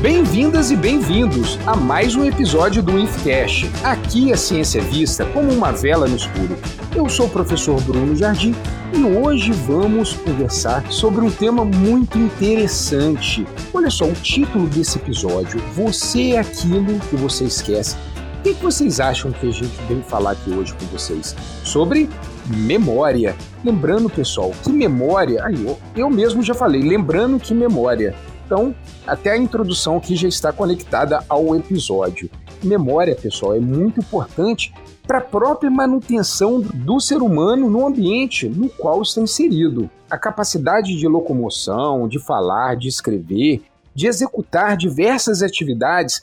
Bem-vindas e bem-vindos a mais um episódio do IFCast. Aqui a ciência é vista como uma vela no escuro. Eu sou o professor Bruno Jardim e hoje vamos conversar sobre um tema muito interessante. Olha só, o título desse episódio: Você é aquilo que você esquece. O que vocês acham que a gente vem falar aqui hoje com vocês? Sobre memória. Lembrando, pessoal, que memória. Aí, eu, eu mesmo já falei, lembrando que memória então, até a introdução aqui já está conectada ao episódio. Memória, pessoal, é muito importante para a própria manutenção do ser humano no ambiente no qual está inserido. A capacidade de locomoção, de falar, de escrever, de executar diversas atividades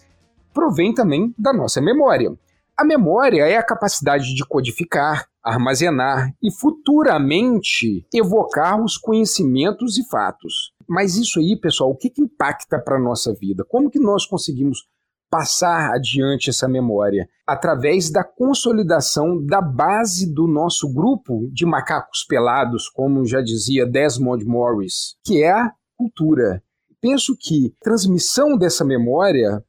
provém também da nossa memória. A memória é a capacidade de codificar, armazenar e futuramente evocar os conhecimentos e fatos. Mas isso aí, pessoal, o que, que impacta para a nossa vida? Como que nós conseguimos passar adiante essa memória? Através da consolidação da base do nosso grupo de macacos pelados, como já dizia Desmond Morris, que é a cultura. Penso que transmissão dessa memória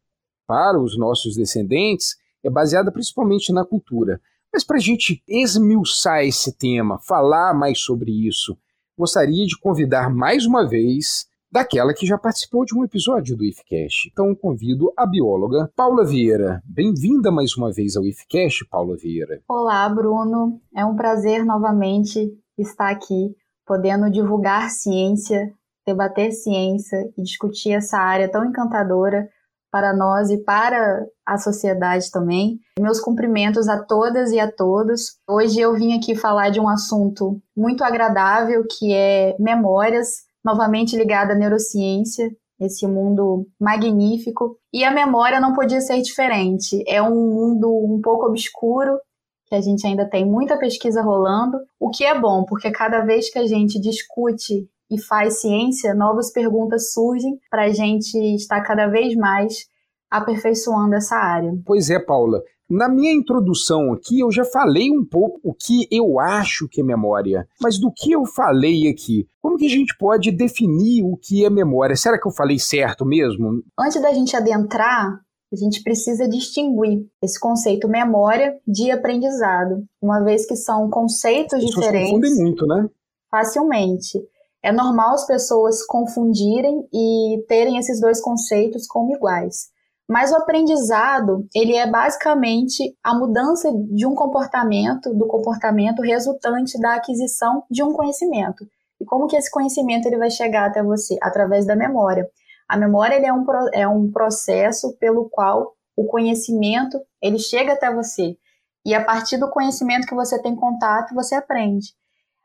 para os nossos descendentes é baseada principalmente na cultura. Mas para a gente esmiuçar esse tema, falar mais sobre isso, gostaria de convidar mais uma vez daquela que já participou de um episódio do IFCast. Então convido a bióloga Paula Vieira. Bem-vinda mais uma vez ao IFCast, Paula Vieira. Olá, Bruno. É um prazer novamente estar aqui, podendo divulgar ciência, debater ciência e discutir essa área tão encantadora para nós e para a sociedade também. Meus cumprimentos a todas e a todos. Hoje eu vim aqui falar de um assunto muito agradável que é memórias, novamente ligada à neurociência, esse mundo magnífico. E a memória não podia ser diferente. É um mundo um pouco obscuro, que a gente ainda tem muita pesquisa rolando, o que é bom, porque cada vez que a gente discute e faz ciência, novas perguntas surgem para a gente estar cada vez mais aperfeiçoando essa área. Pois é, Paula. Na minha introdução aqui, eu já falei um pouco o que eu acho que é memória. Mas do que eu falei aqui, como que a gente pode definir o que é memória? Será que eu falei certo mesmo? Antes da gente adentrar, a gente precisa distinguir esse conceito memória de aprendizado, uma vez que são conceitos diferentes. confundem muito, né? Facilmente. É normal as pessoas confundirem e terem esses dois conceitos como iguais. Mas o aprendizado, ele é basicamente a mudança de um comportamento, do comportamento resultante da aquisição de um conhecimento. E como que esse conhecimento ele vai chegar até você? Através da memória. A memória ele é, um, é um processo pelo qual o conhecimento ele chega até você. E a partir do conhecimento que você tem contato, você aprende.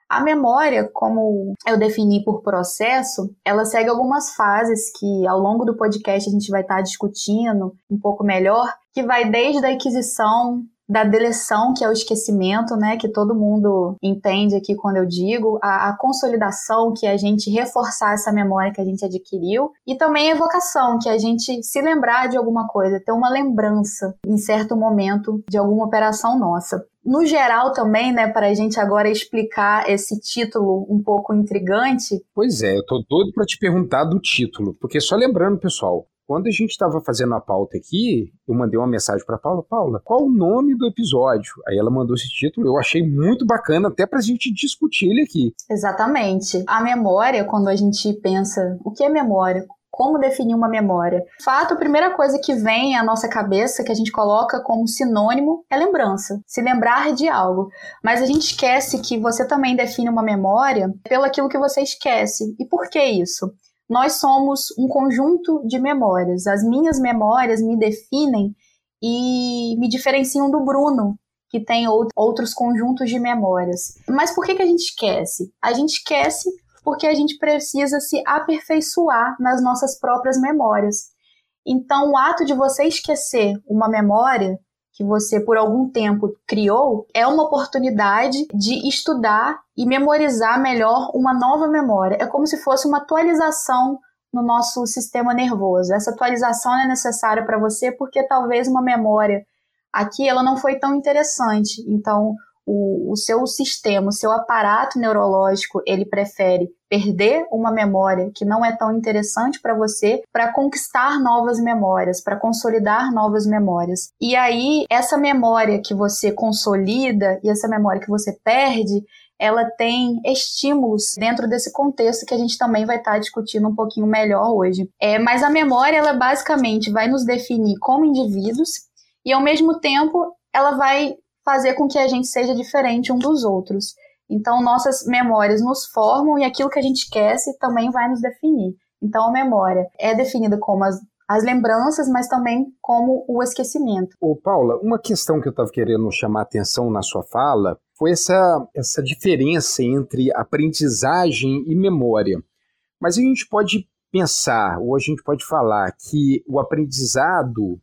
A memória, como eu defini por processo, ela segue algumas fases que ao longo do podcast a gente vai estar discutindo um pouco melhor, que vai desde a aquisição da deleção, que é o esquecimento, né, que todo mundo entende aqui quando eu digo, a, a, consolidação, que é a gente reforçar essa memória que a gente adquiriu, e também a evocação, que é a gente se lembrar de alguma coisa, ter uma lembrança em certo momento de alguma operação nossa. No geral também, né, para a gente agora explicar esse título um pouco intrigante. Pois é, eu tô doido para te perguntar do título, porque só lembrando, pessoal, quando a gente estava fazendo a pauta aqui, eu mandei uma mensagem para Paula, Paula, qual o nome do episódio? Aí ela mandou esse título, eu achei muito bacana até para a gente discutir ele aqui. Exatamente. A memória, quando a gente pensa, o que é memória? Como definir uma memória? Fato, a primeira coisa que vem à nossa cabeça, que a gente coloca como sinônimo, é lembrança. Se lembrar de algo. Mas a gente esquece que você também define uma memória pelo aquilo que você esquece. E por que isso? nós somos um conjunto de memórias. As minhas memórias me definem e me diferenciam do Bruno, que tem outros conjuntos de memórias. Mas por que, que a gente esquece? A gente esquece porque a gente precisa se aperfeiçoar nas nossas próprias memórias. Então, o ato de você esquecer uma memória que você por algum tempo criou é uma oportunidade de estudar e memorizar melhor uma nova memória. É como se fosse uma atualização no nosso sistema nervoso. Essa atualização é necessária para você porque talvez uma memória aqui ela não foi tão interessante. Então, o, o seu sistema, o seu aparato neurológico, ele prefere perder uma memória que não é tão interessante para você para conquistar novas memórias, para consolidar novas memórias. E aí, essa memória que você consolida e essa memória que você perde, ela tem estímulos dentro desse contexto que a gente também vai estar tá discutindo um pouquinho melhor hoje. É, mas a memória, ela basicamente vai nos definir como indivíduos e, ao mesmo tempo, ela vai fazer com que a gente seja diferente um dos outros. Então, nossas memórias nos formam e aquilo que a gente esquece também vai nos definir. Então, a memória é definida como as, as lembranças, mas também como o esquecimento. Ô, Paula, uma questão que eu estava querendo chamar atenção na sua fala foi essa, essa diferença entre aprendizagem e memória. Mas a gente pode pensar, ou a gente pode falar, que o aprendizado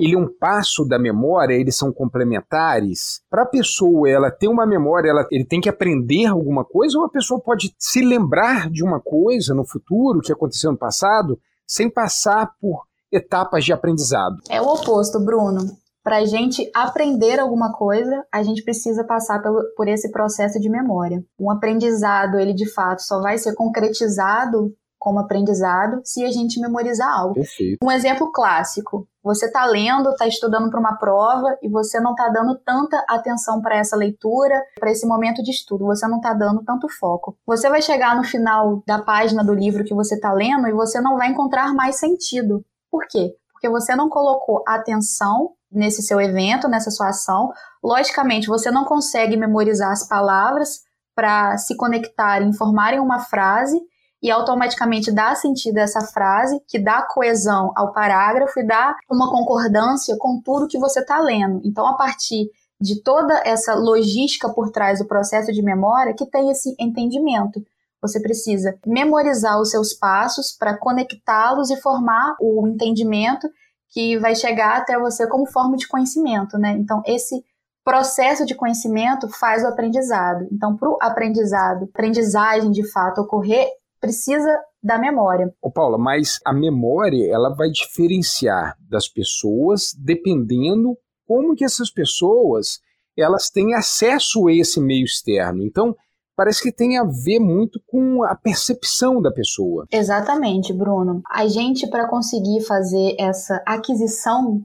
ele é um passo da memória, eles são complementares. Para a pessoa ela ter uma memória, ela, ele tem que aprender alguma coisa, ou a pessoa pode se lembrar de uma coisa no futuro que aconteceu no passado, sem passar por etapas de aprendizado. É o oposto, Bruno. Para a gente aprender alguma coisa, a gente precisa passar por esse processo de memória. Um aprendizado, ele de fato só vai ser concretizado como aprendizado se a gente memorizar algo. Perfeito. Um exemplo clássico: você está lendo, está estudando para uma prova e você não está dando tanta atenção para essa leitura, para esse momento de estudo, você não está dando tanto foco. Você vai chegar no final da página do livro que você está lendo e você não vai encontrar mais sentido. Por quê? Porque você não colocou atenção nesse seu evento, nessa sua ação. Logicamente, você não consegue memorizar as palavras para se conectar e formarem uma frase e automaticamente dá sentido a essa frase, que dá coesão ao parágrafo e dá uma concordância com tudo que você está lendo. Então, a partir de toda essa logística por trás do processo de memória, que tem esse entendimento. Você precisa memorizar os seus passos para conectá-los e formar o entendimento que vai chegar até você como forma de conhecimento, né? Então, esse processo de conhecimento faz o aprendizado. Então, para o aprendizado, aprendizagem de fato ocorrer, precisa da memória. Ô Paula, mas a memória ela vai diferenciar das pessoas dependendo como que essas pessoas elas têm acesso a esse meio externo. Então, parece que tem a ver muito com a percepção da pessoa. Exatamente, Bruno. A gente, para conseguir fazer essa aquisição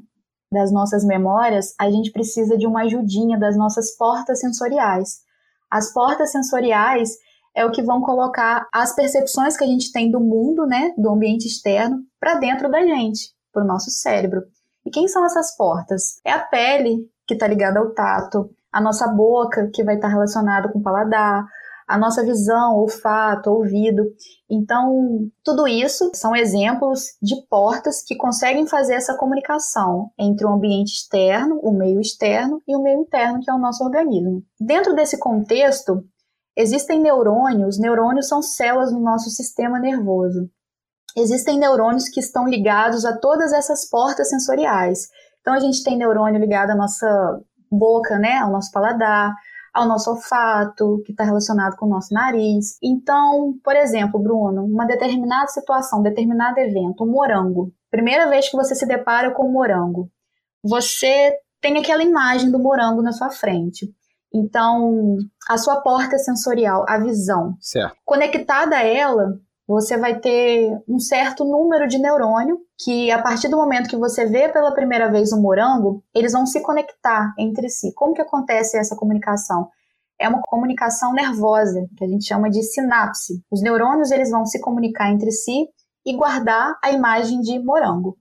das nossas memórias, a gente precisa de uma ajudinha das nossas portas sensoriais. As portas sensoriais, é o que vão colocar as percepções que a gente tem do mundo, né, do ambiente externo, para dentro da gente, para o nosso cérebro. E quem são essas portas? É a pele, que está ligada ao tato, a nossa boca, que vai estar tá relacionada com o paladar, a nossa visão, olfato, ouvido. Então, tudo isso são exemplos de portas que conseguem fazer essa comunicação entre o ambiente externo, o meio externo e o meio interno, que é o nosso organismo. Dentro desse contexto, Existem neurônios, neurônios são células no nosso sistema nervoso. Existem neurônios que estão ligados a todas essas portas sensoriais. Então a gente tem neurônio ligado à nossa boca, né, ao nosso paladar, ao nosso olfato, que está relacionado com o nosso nariz. Então, por exemplo, Bruno, uma determinada situação, um determinado evento, um morango. Primeira vez que você se depara com um morango, você tem aquela imagem do morango na sua frente. Então, a sua porta sensorial, a visão, certo. conectada a ela, você vai ter um certo número de neurônio que, a partir do momento que você vê pela primeira vez um morango, eles vão se conectar entre si. Como que acontece essa comunicação? É uma comunicação nervosa, que a gente chama de sinapse. Os neurônios eles vão se comunicar entre si e guardar a imagem de morango.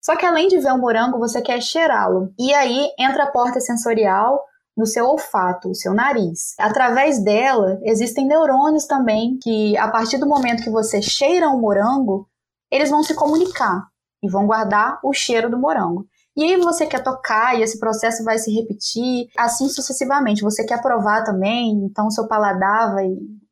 Só que além de ver o morango, você quer cheirá-lo. E aí entra a porta sensorial, no seu olfato, o seu nariz. Através dela, existem neurônios também que, a partir do momento que você cheira um morango, eles vão se comunicar e vão guardar o cheiro do morango. E aí você quer tocar e esse processo vai se repetir, assim sucessivamente. Você quer provar também, então seu paladar vai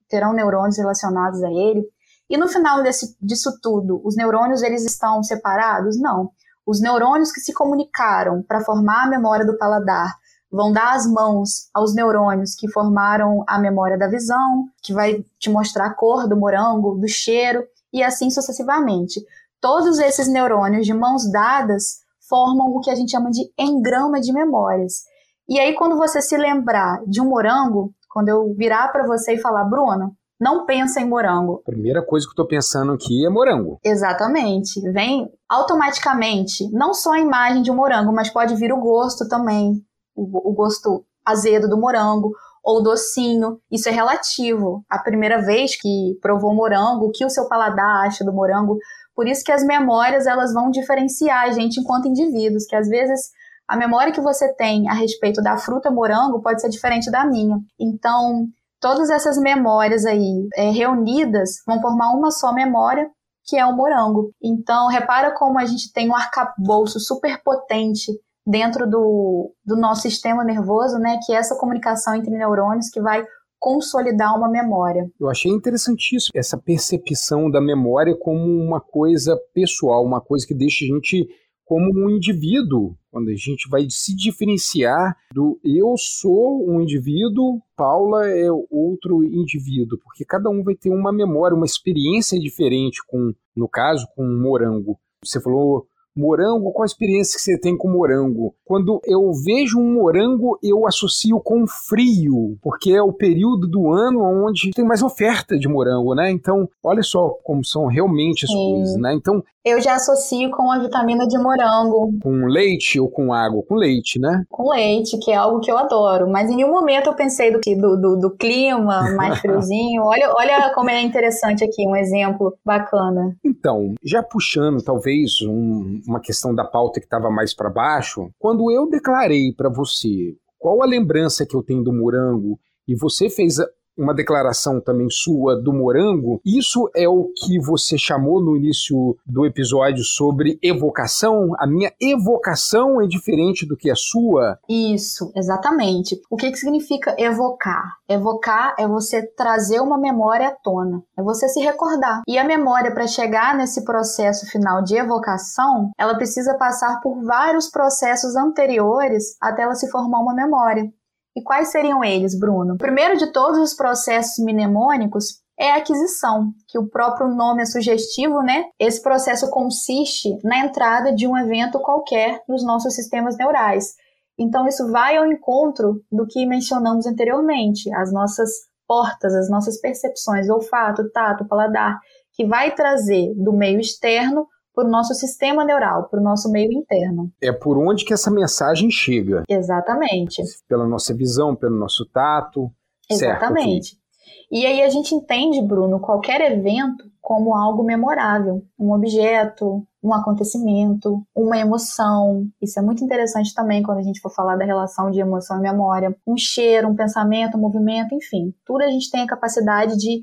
terão neurônios relacionados a ele. E no final desse, disso tudo, os neurônios eles estão separados? Não. Os neurônios que se comunicaram para formar a memória do paladar vão dar as mãos aos neurônios que formaram a memória da visão, que vai te mostrar a cor do morango, do cheiro, e assim sucessivamente. Todos esses neurônios de mãos dadas formam o que a gente chama de engrama de memórias. E aí, quando você se lembrar de um morango, quando eu virar para você e falar, Bruno, não pensa em morango. Primeira coisa que eu tô pensando aqui é morango. Exatamente. Vem automaticamente, não só a imagem de um morango, mas pode vir o gosto também. O, gosto azedo do morango ou docinho. Isso é relativo. A primeira vez que provou morango, o que o seu paladar acha do morango. Por isso que as memórias elas vão diferenciar a gente enquanto indivíduos, que às vezes a memória que você tem a respeito da fruta morango pode ser diferente da minha. Então, todas essas memórias aí é, reunidas vão formar uma só memória, que é o morango. Então, repara como a gente tem um arcabouço super potente dentro do, do nosso sistema nervoso, né? Que é essa comunicação entre neurônios que vai consolidar uma memória. Eu achei interessantíssimo essa percepção da memória como uma coisa pessoal, uma coisa que deixa a gente como um indivíduo, quando a gente vai se diferenciar do eu sou um indivíduo, Paula é outro indivíduo, porque cada um vai ter uma memória, uma experiência diferente com, no caso, com um morango. Você falou Morango, qual a experiência que você tem com morango? Quando eu vejo um morango, eu associo com frio, porque é o período do ano onde tem mais oferta de morango, né? Então, olha só como são realmente as Sim. coisas, né? Então, eu já associo com a vitamina de morango. Com leite ou com água? Com leite, né? Com leite, que é algo que eu adoro. Mas em nenhum momento eu pensei do, do, do, do clima mais friozinho. olha, olha como é interessante aqui, um exemplo bacana. Então, já puxando talvez um, uma questão da pauta que estava mais para baixo, quando eu declarei para você qual a lembrança que eu tenho do morango e você fez uma declaração também sua do morango. Isso é o que você chamou no início do episódio sobre evocação? A minha evocação é diferente do que a sua? Isso, exatamente. O que, que significa evocar? Evocar é você trazer uma memória à tona, é você se recordar. E a memória, para chegar nesse processo final de evocação, ela precisa passar por vários processos anteriores até ela se formar uma memória. E quais seriam eles, Bruno? O primeiro de todos os processos mnemônicos é a aquisição, que o próprio nome é sugestivo, né? Esse processo consiste na entrada de um evento qualquer nos nossos sistemas neurais. Então, isso vai ao encontro do que mencionamos anteriormente, as nossas portas, as nossas percepções, olfato, tato, paladar, que vai trazer do meio externo para o nosso sistema neural, para o nosso meio interno. É por onde que essa mensagem chega. Exatamente. Pela nossa visão, pelo nosso tato. Exatamente. Certo, e aí a gente entende, Bruno, qualquer evento como algo memorável, um objeto, um acontecimento, uma emoção. Isso é muito interessante também quando a gente for falar da relação de emoção e memória. Um cheiro, um pensamento, um movimento, enfim, tudo a gente tem a capacidade de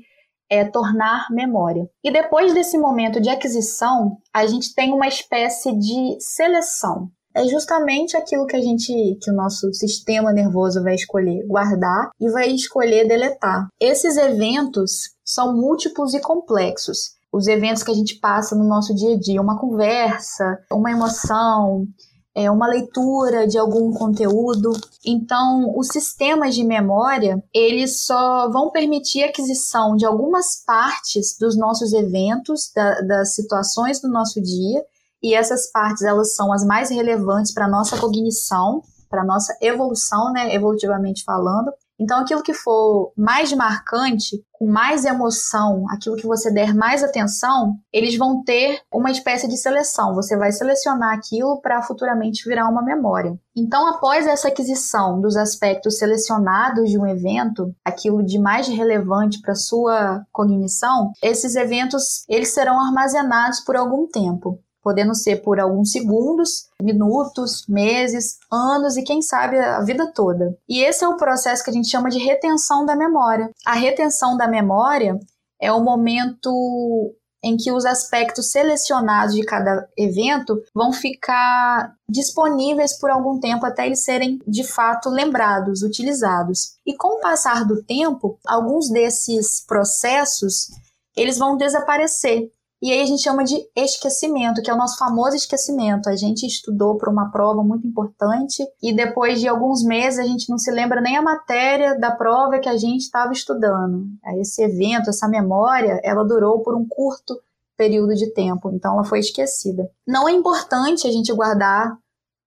é tornar memória. E depois desse momento de aquisição, a gente tem uma espécie de seleção. É justamente aquilo que a gente, que o nosso sistema nervoso vai escolher guardar e vai escolher deletar. Esses eventos são múltiplos e complexos. Os eventos que a gente passa no nosso dia a dia, uma conversa, uma emoção, é, uma leitura de algum conteúdo. Então, os sistemas de memória, eles só vão permitir a aquisição de algumas partes dos nossos eventos, da, das situações do nosso dia, e essas partes, elas são as mais relevantes para a nossa cognição, para a nossa evolução, né, evolutivamente falando, então, aquilo que for mais marcante, com mais emoção, aquilo que você der mais atenção, eles vão ter uma espécie de seleção. Você vai selecionar aquilo para futuramente virar uma memória. Então, após essa aquisição dos aspectos selecionados de um evento, aquilo de mais relevante para sua cognição, esses eventos eles serão armazenados por algum tempo podendo ser por alguns segundos, minutos, meses, anos e quem sabe a vida toda. E esse é o processo que a gente chama de retenção da memória. A retenção da memória é o momento em que os aspectos selecionados de cada evento vão ficar disponíveis por algum tempo até eles serem de fato lembrados, utilizados. E com o passar do tempo, alguns desses processos eles vão desaparecer e aí a gente chama de esquecimento, que é o nosso famoso esquecimento. A gente estudou para uma prova muito importante e depois de alguns meses a gente não se lembra nem a matéria da prova que a gente estava estudando. Esse evento, essa memória, ela durou por um curto período de tempo, então ela foi esquecida. Não é importante a gente guardar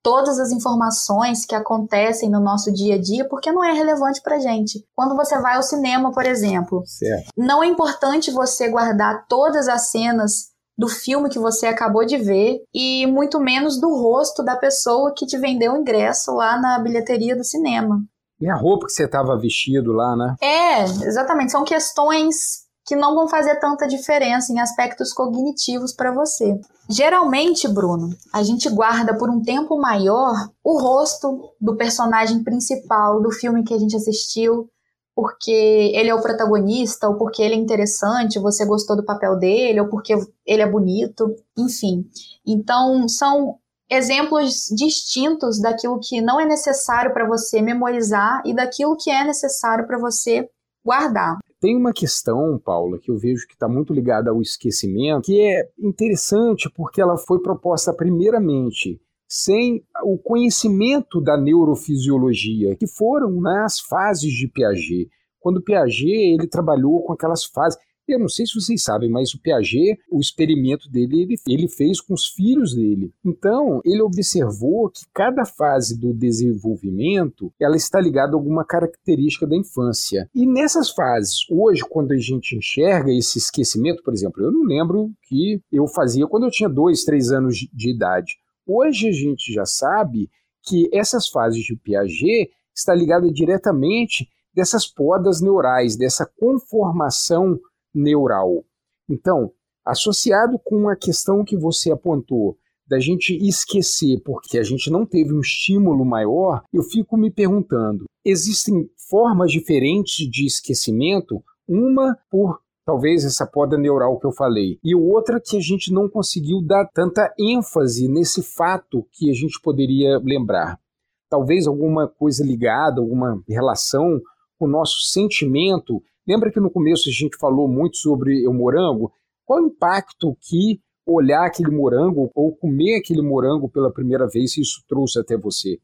todas as informações que acontecem no nosso dia a dia, porque não é relevante para gente. Quando você vai ao cinema, por exemplo, certo. não é importante você guardar todas as cenas do filme que você acabou de ver e muito menos do rosto da pessoa que te vendeu o ingresso lá na bilheteria do cinema. E a roupa que você estava vestido lá, né? É, exatamente. São questões que não vão fazer tanta diferença em aspectos cognitivos para você. Geralmente, Bruno, a gente guarda por um tempo maior o rosto do personagem principal do filme que a gente assistiu, porque ele é o protagonista, ou porque ele é interessante, você gostou do papel dele, ou porque ele é bonito, enfim. Então, são exemplos distintos daquilo que não é necessário para você memorizar e daquilo que é necessário para você guardar. Tem uma questão, Paula, que eu vejo que está muito ligada ao esquecimento, que é interessante porque ela foi proposta primeiramente sem o conhecimento da neurofisiologia, que foram né, as fases de Piaget. Quando Piaget ele trabalhou com aquelas fases, eu não sei se vocês sabem, mas o Piaget, o experimento dele, ele, ele fez com os filhos dele. Então, ele observou que cada fase do desenvolvimento, ela está ligada a alguma característica da infância. E nessas fases, hoje, quando a gente enxerga esse esquecimento, por exemplo, eu não lembro que eu fazia quando eu tinha dois, três anos de idade. Hoje a gente já sabe que essas fases de Piaget está ligada diretamente dessas podas neurais, dessa conformação neural. Então, associado com a questão que você apontou da gente esquecer porque a gente não teve um estímulo maior, eu fico me perguntando: existem formas diferentes de esquecimento? Uma por talvez essa poda neural que eu falei, e outra que a gente não conseguiu dar tanta ênfase nesse fato que a gente poderia lembrar. Talvez alguma coisa ligada, alguma relação com o nosso sentimento Lembra que no começo a gente falou muito sobre o morango? Qual o impacto que olhar aquele morango ou comer aquele morango pela primeira vez isso trouxe até você?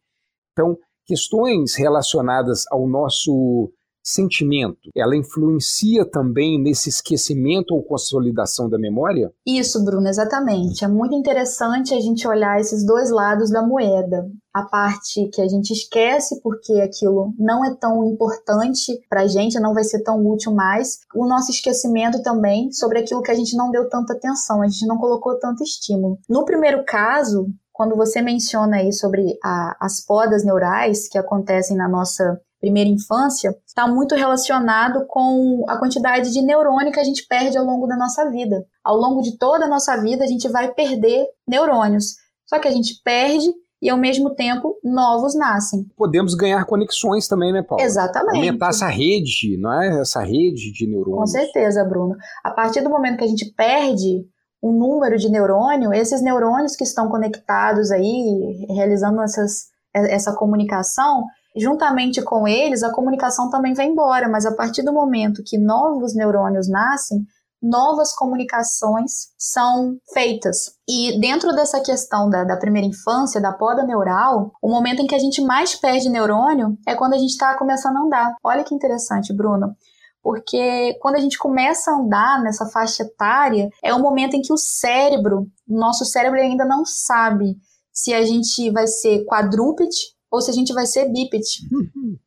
Então, questões relacionadas ao nosso sentimento, ela influencia também nesse esquecimento ou consolidação da memória? Isso, Bruno, exatamente. É muito interessante a gente olhar esses dois lados da moeda. A parte que a gente esquece porque aquilo não é tão importante para a gente, não vai ser tão útil mais. O nosso esquecimento também sobre aquilo que a gente não deu tanta atenção, a gente não colocou tanto estímulo. No primeiro caso, quando você menciona aí sobre a, as podas neurais que acontecem na nossa primeira infância, está muito relacionado com a quantidade de neurônio que a gente perde ao longo da nossa vida. Ao longo de toda a nossa vida, a gente vai perder neurônios. Só que a gente perde e ao mesmo tempo novos nascem. Podemos ganhar conexões também, né, Paulo? Exatamente. Aumentar essa rede, não é? Essa rede de neurônios. Com certeza, Bruno. A partir do momento que a gente perde um número de neurônio, esses neurônios que estão conectados aí, realizando essas, essa comunicação, Juntamente com eles, a comunicação também vai embora, mas a partir do momento que novos neurônios nascem, novas comunicações são feitas. E dentro dessa questão da, da, primeira infância, da poda neural, o momento em que a gente mais perde neurônio é quando a gente está começando a andar. Olha que interessante, Bruno. Porque quando a gente começa a andar nessa faixa etária, é o momento em que o cérebro, nosso cérebro ainda não sabe se a gente vai ser quadrúpede ou se a gente vai ser bípede.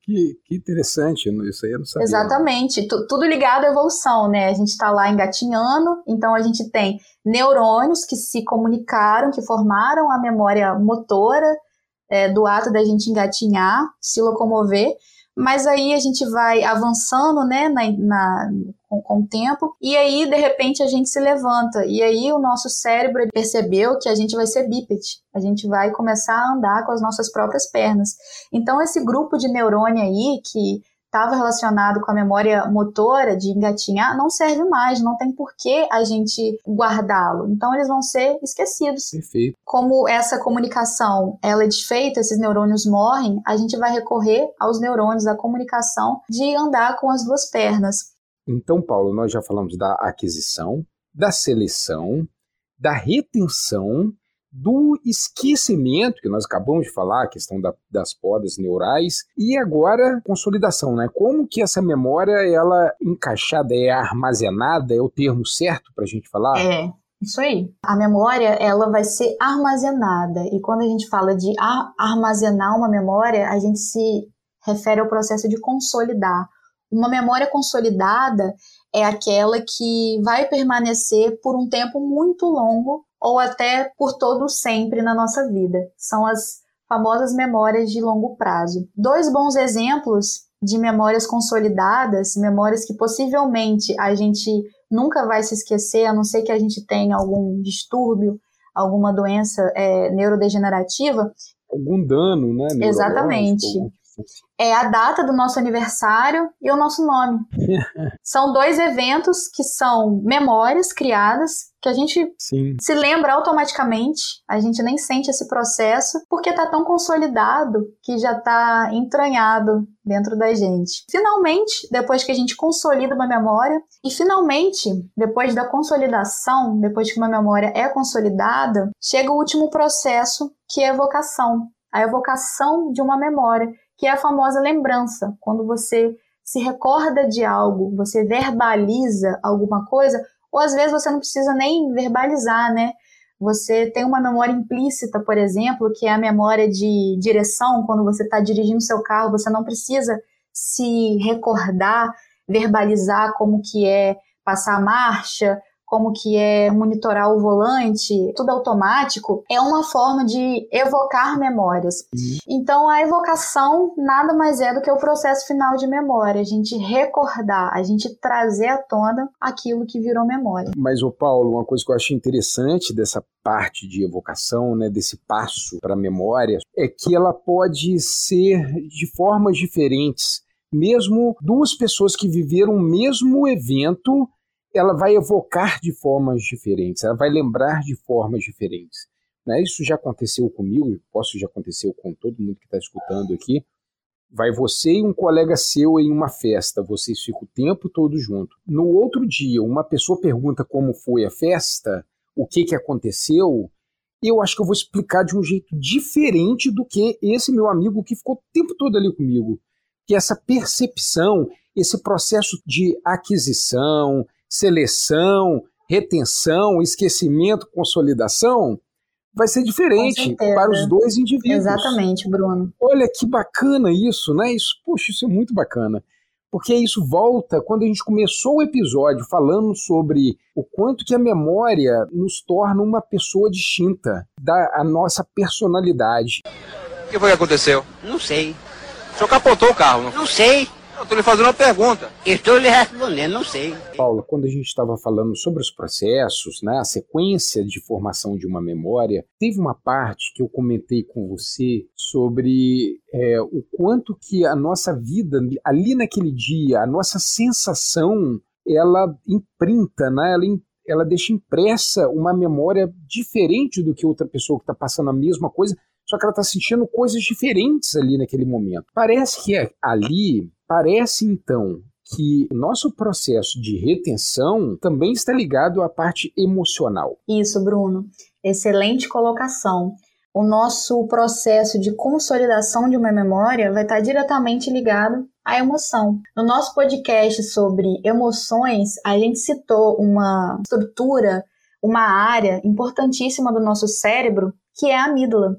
Que, que interessante, isso aí eu não sabia. Exatamente, tudo ligado à evolução, né? A gente está lá engatinhando, então a gente tem neurônios que se comunicaram, que formaram a memória motora é, do ato da gente engatinhar, se locomover, mas aí a gente vai avançando, né, na, na com, com, o tempo, e aí de repente a gente se levanta, e aí o nosso cérebro percebeu que a gente vai ser bípede, a gente vai começar a andar com as nossas próprias pernas. Então esse grupo de neurônio aí que estava relacionado com a memória motora de engatinhar não serve mais, não tem por que a gente guardá-lo. Então eles vão ser esquecidos. Perfeito. Como essa comunicação ela é desfeita, esses neurônios morrem, a gente vai recorrer aos neurônios da comunicação de andar com as duas pernas. Então, Paulo, nós já falamos da aquisição, da seleção, da retenção do esquecimento, que nós acabamos de falar, a questão da, das podas neurais, e agora consolidação, né? Como que essa memória, ela encaixada, é armazenada, é o termo certo para a gente falar? É, Isso aí. A memória, ela vai ser armazenada. E quando a gente fala de armazenar uma memória, a gente se refere ao processo de consolidar. Uma memória consolidada é aquela que vai permanecer por um tempo muito longo ou até por todo sempre na nossa vida. São as famosas memórias de longo prazo. Dois bons exemplos de memórias consolidadas, memórias que possivelmente a gente nunca vai se esquecer, a não ser que a gente tenha algum distúrbio, alguma doença é, neurodegenerativa. Algum dano, né? Exatamente é a data do nosso aniversário e o nosso nome. são dois eventos que são memórias criadas que a gente Sim. se lembra automaticamente, a gente nem sente esse processo porque está tão consolidado que já está entranhado dentro da gente. Finalmente, depois que a gente consolida uma memória e finalmente, depois da consolidação, depois que uma memória é consolidada, chega o último processo que é a evocação. A evocação de uma memória que é a famosa lembrança. Quando você se recorda de algo, você verbaliza alguma coisa, ou às vezes você não precisa nem verbalizar, né? Você tem uma memória implícita, por exemplo, que é a memória de direção. Quando você está dirigindo seu carro, você não precisa se recordar, verbalizar como que é passar a marcha, como que é monitorar o volante, tudo automático, é uma forma de evocar memórias. Uhum. Então a evocação nada mais é do que o processo final de memória, a gente recordar, a gente trazer à tona aquilo que virou memória. Mas o Paulo, uma coisa que eu acho interessante dessa parte de evocação, né, desse passo para a memória, é que ela pode ser de formas diferentes mesmo duas pessoas que viveram o mesmo evento ela vai evocar de formas diferentes, ela vai lembrar de formas diferentes. Né? Isso já aconteceu comigo, posso já aconteceu com todo mundo que está escutando aqui. Vai você e um colega seu em uma festa, vocês ficam o tempo todo junto. No outro dia, uma pessoa pergunta como foi a festa, o que, que aconteceu, eu acho que eu vou explicar de um jeito diferente do que esse meu amigo que ficou o tempo todo ali comigo. Que essa percepção, esse processo de aquisição, seleção, retenção, esquecimento, consolidação, vai ser diferente para os dois indivíduos. Exatamente, Bruno. Olha que bacana isso, né? Isso, poxa, isso é muito bacana. Porque isso volta quando a gente começou o episódio falando sobre o quanto que a memória nos torna uma pessoa distinta da a nossa personalidade. O que foi que aconteceu? Não sei. O senhor capotou o carro, não? Não sei. Eu estou lhe fazendo uma pergunta. Estou lhe respondendo, não sei. Paula, quando a gente estava falando sobre os processos, né, a sequência de formação de uma memória, teve uma parte que eu comentei com você sobre é, o quanto que a nossa vida, ali naquele dia, a nossa sensação, ela imprinta, né, ela ela deixa impressa uma memória diferente do que outra pessoa que está passando a mesma coisa, só que ela está sentindo coisas diferentes ali naquele momento. Parece que é ali Parece então que o nosso processo de retenção também está ligado à parte emocional. Isso, Bruno. Excelente colocação. O nosso processo de consolidação de uma memória vai estar diretamente ligado à emoção. No nosso podcast sobre emoções, a gente citou uma estrutura, uma área importantíssima do nosso cérebro, que é a amígdala.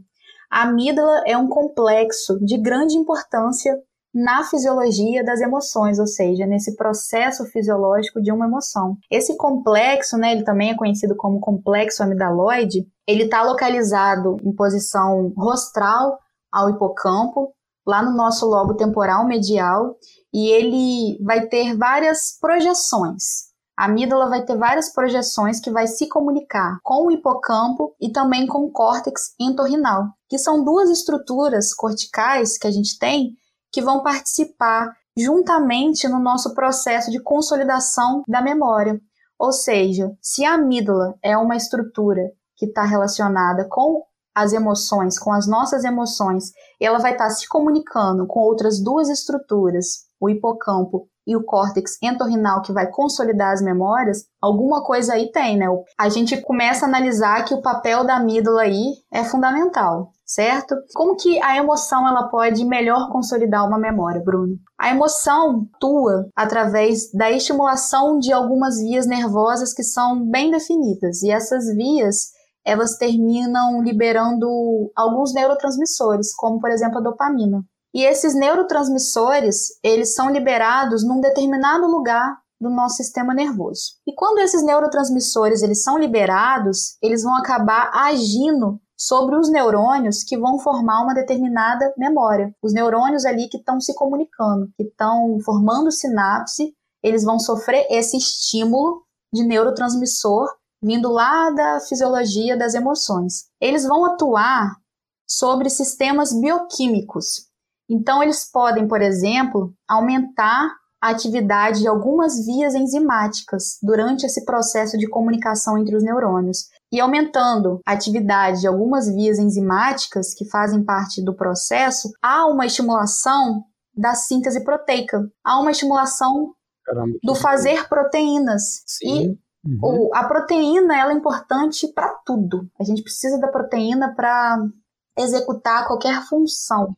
A amígdala é um complexo de grande importância na fisiologia das emoções, ou seja, nesse processo fisiológico de uma emoção. Esse complexo, né, ele também é conhecido como complexo amidaloide, ele está localizado em posição rostral ao hipocampo, lá no nosso lobo temporal medial, e ele vai ter várias projeções. A amígdala vai ter várias projeções que vai se comunicar com o hipocampo e também com o córtex entorrinal, que são duas estruturas corticais que a gente tem que vão participar juntamente no nosso processo de consolidação da memória. Ou seja, se a amígdala é uma estrutura que está relacionada com as emoções com as nossas emoções, ela vai estar se comunicando com outras duas estruturas, o hipocampo e o córtex entorrinal que vai consolidar as memórias, alguma coisa aí tem, né? A gente começa a analisar que o papel da amígdala aí é fundamental, certo? Como que a emoção ela pode melhor consolidar uma memória, Bruno? A emoção atua através da estimulação de algumas vias nervosas que são bem definidas, e essas vias elas terminam liberando alguns neurotransmissores, como por exemplo a dopamina. E esses neurotransmissores, eles são liberados num determinado lugar do nosso sistema nervoso. E quando esses neurotransmissores eles são liberados, eles vão acabar agindo sobre os neurônios que vão formar uma determinada memória. Os neurônios ali que estão se comunicando, que estão formando sinapse, eles vão sofrer esse estímulo de neurotransmissor vindo lá da fisiologia das emoções. Eles vão atuar sobre sistemas bioquímicos então, eles podem, por exemplo, aumentar a atividade de algumas vias enzimáticas durante esse processo de comunicação entre os neurônios. E aumentando a atividade de algumas vias enzimáticas que fazem parte do processo, há uma estimulação da síntese proteica, há uma estimulação Caramba, do fazer proteínas. Sim. E uhum. a proteína ela é importante para tudo. A gente precisa da proteína para executar qualquer função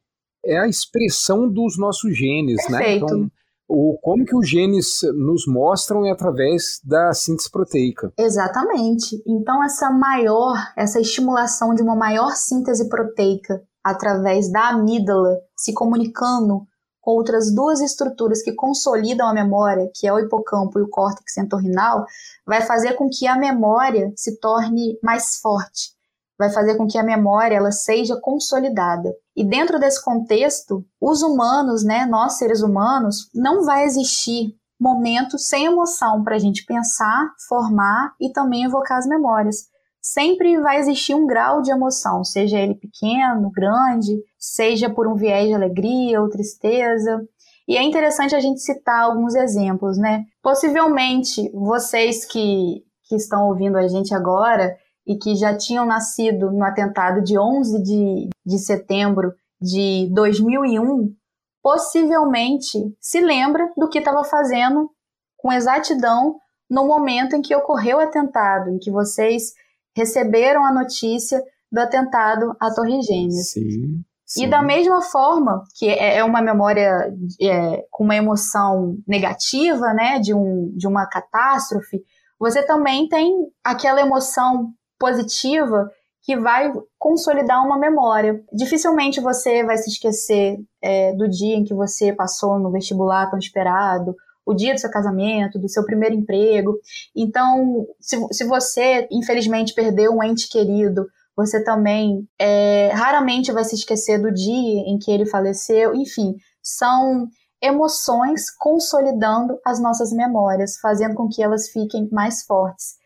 é a expressão dos nossos genes, né? Perfeito. né? Então, o, como que os genes nos mostram é através da síntese proteica. Exatamente. Então, essa maior, essa estimulação de uma maior síntese proteica através da amígdala se comunicando com outras duas estruturas que consolidam a memória, que é o hipocampo e o córtex entorrinal, vai fazer com que a memória se torne mais forte, vai fazer com que a memória ela seja consolidada. E dentro desse contexto, os humanos, né, nós seres humanos, não vai existir momento sem emoção para a gente pensar, formar e também evocar as memórias. Sempre vai existir um grau de emoção, seja ele pequeno, grande, seja por um viés de alegria ou tristeza. E é interessante a gente citar alguns exemplos, né? Possivelmente vocês que, que estão ouvindo a gente agora e que já tinham nascido no atentado de 11 de, de setembro de 2001, possivelmente se lembra do que estava fazendo com exatidão no momento em que ocorreu o atentado, em que vocês receberam a notícia do atentado à Torre Gêmeas. Sim, sim. E da mesma forma, que é, é uma memória é, com uma emoção negativa, né, de, um, de uma catástrofe, você também tem aquela emoção positiva que vai consolidar uma memória. Dificilmente você vai se esquecer é, do dia em que você passou no vestibular tão esperado, o dia do seu casamento, do seu primeiro emprego. Então, se, se você, infelizmente, perdeu um ente querido, você também é, raramente vai se esquecer do dia em que ele faleceu. Enfim, são emoções consolidando as nossas memórias, fazendo com que elas fiquem mais fortes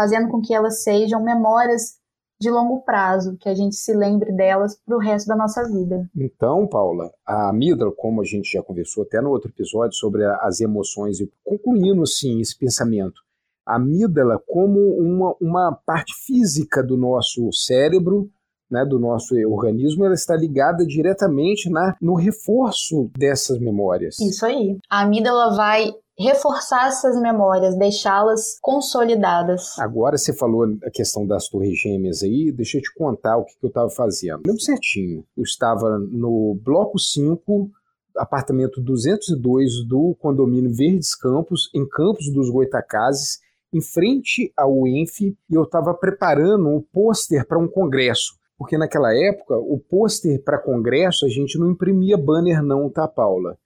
fazendo com que elas sejam memórias de longo prazo, que a gente se lembre delas para o resto da nossa vida. Então, Paula, a amígdala, como a gente já conversou até no outro episódio sobre as emoções, e concluindo assim esse pensamento, a amígdala como uma, uma parte física do nosso cérebro, né, do nosso organismo, ela está ligada diretamente na, no reforço dessas memórias. Isso aí. A amígdala vai reforçar essas memórias, deixá-las consolidadas. Agora você falou a questão das torres gêmeas aí, deixa eu te contar o que, eu estava fazendo. Lembro certinho, eu estava no bloco 5, apartamento 202 do condomínio Verdes Campos, em Campos dos Goitacazes, em frente ao ENF, e eu estava preparando o um pôster para um congresso. Porque naquela época, o pôster para congresso a gente não imprimia banner não, tá, Paula?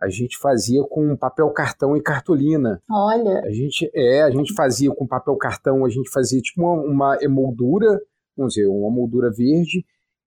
A gente fazia com papel cartão e cartolina. Olha. A gente é, a gente fazia com papel cartão, a gente fazia tipo uma, uma emoldura, vamos dizer, uma moldura verde,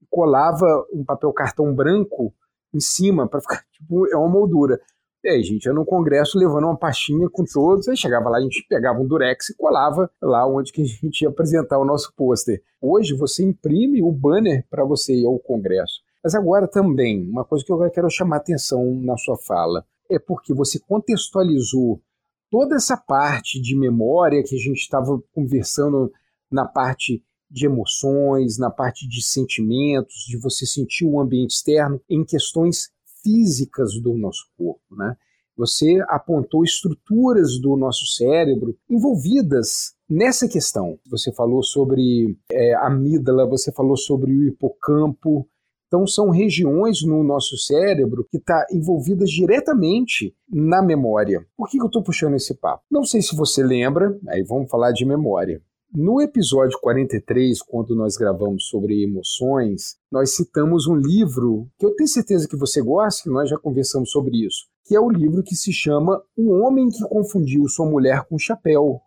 colava um papel cartão branco em cima para ficar tipo é uma moldura. E aí, a gente ia no congresso levando uma pastinha com todos, aí chegava lá, a gente pegava um durex e colava lá onde que a gente ia apresentar o nosso pôster. Hoje você imprime o banner para você ir ao congresso. Mas agora também, uma coisa que eu quero chamar atenção na sua fala, é porque você contextualizou toda essa parte de memória que a gente estava conversando na parte de emoções, na parte de sentimentos, de você sentir o ambiente externo, em questões físicas do nosso corpo, né? Você apontou estruturas do nosso cérebro envolvidas nessa questão. Você falou sobre é, a amígdala, você falou sobre o hipocampo. Então, são regiões no nosso cérebro que estão tá envolvidas diretamente na memória. Por que eu estou puxando esse papo? Não sei se você lembra, aí vamos falar de memória. No episódio 43, quando nós gravamos sobre emoções, nós citamos um livro que eu tenho certeza que você gosta, que nós já conversamos sobre isso, que é o livro que se chama O Homem que Confundiu Sua Mulher com Chapéu,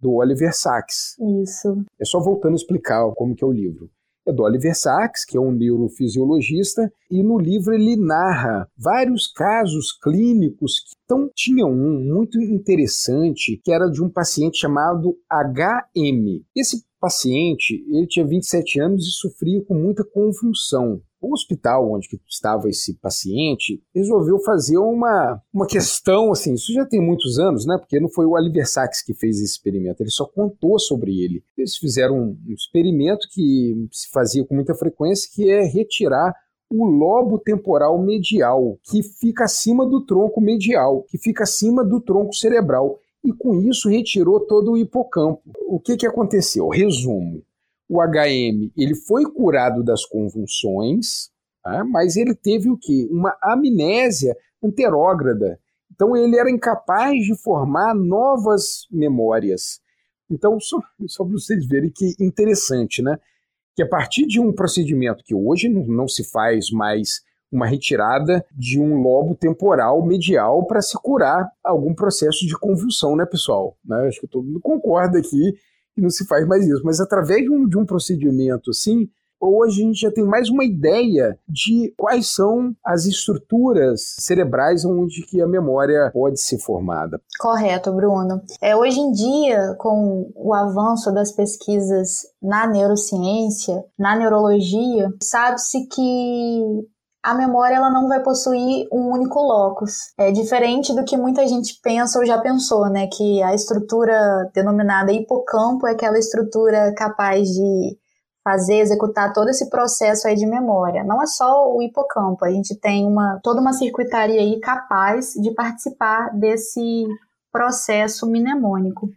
do Oliver Sacks. Isso. É só voltando a explicar como que é o livro é do Oliver Sacks, que é um neurofisiologista, e no livro ele narra vários casos clínicos. Então, tinha um muito interessante que era de um paciente chamado HM. Esse paciente, ele tinha 27 anos e sofria com muita convulsão. O hospital onde estava esse paciente resolveu fazer uma, uma questão, assim, isso já tem muitos anos, né? Porque não foi o Oliver Sacks que fez esse experimento, ele só contou sobre ele. Eles fizeram um, um experimento que se fazia com muita frequência, que é retirar o lobo temporal medial, que fica acima do tronco medial, que fica acima do tronco cerebral. E com isso retirou todo o hipocampo. O que, que aconteceu? Resumo o HM ele foi curado das convulsões, tá? mas ele teve o quê? Uma amnésia anterógrada. Então ele era incapaz de formar novas memórias. Então, só, só para vocês verem que interessante, né? Que a partir de um procedimento que hoje não, não se faz mais uma retirada de um lobo temporal medial para se curar algum processo de convulsão, né, pessoal? Né? Acho que todo mundo concorda aqui que não se faz mais isso. Mas através de um, de um procedimento assim, hoje a gente já tem mais uma ideia de quais são as estruturas cerebrais onde que a memória pode ser formada. Correto, Bruno. É, hoje em dia, com o avanço das pesquisas na neurociência, na neurologia, sabe-se que a memória ela não vai possuir um único locus. É diferente do que muita gente pensa ou já pensou, né? Que a estrutura denominada hipocampo é aquela estrutura capaz de fazer, executar todo esse processo aí de memória. Não é só o hipocampo, a gente tem uma, toda uma circuitaria aí capaz de participar desse processo mnemônico.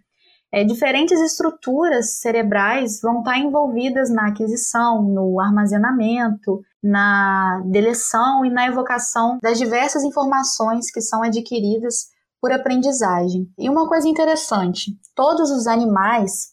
É, diferentes estruturas cerebrais vão estar envolvidas na aquisição, no armazenamento, na deleção e na evocação das diversas informações que são adquiridas por aprendizagem. E uma coisa interessante, todos os animais,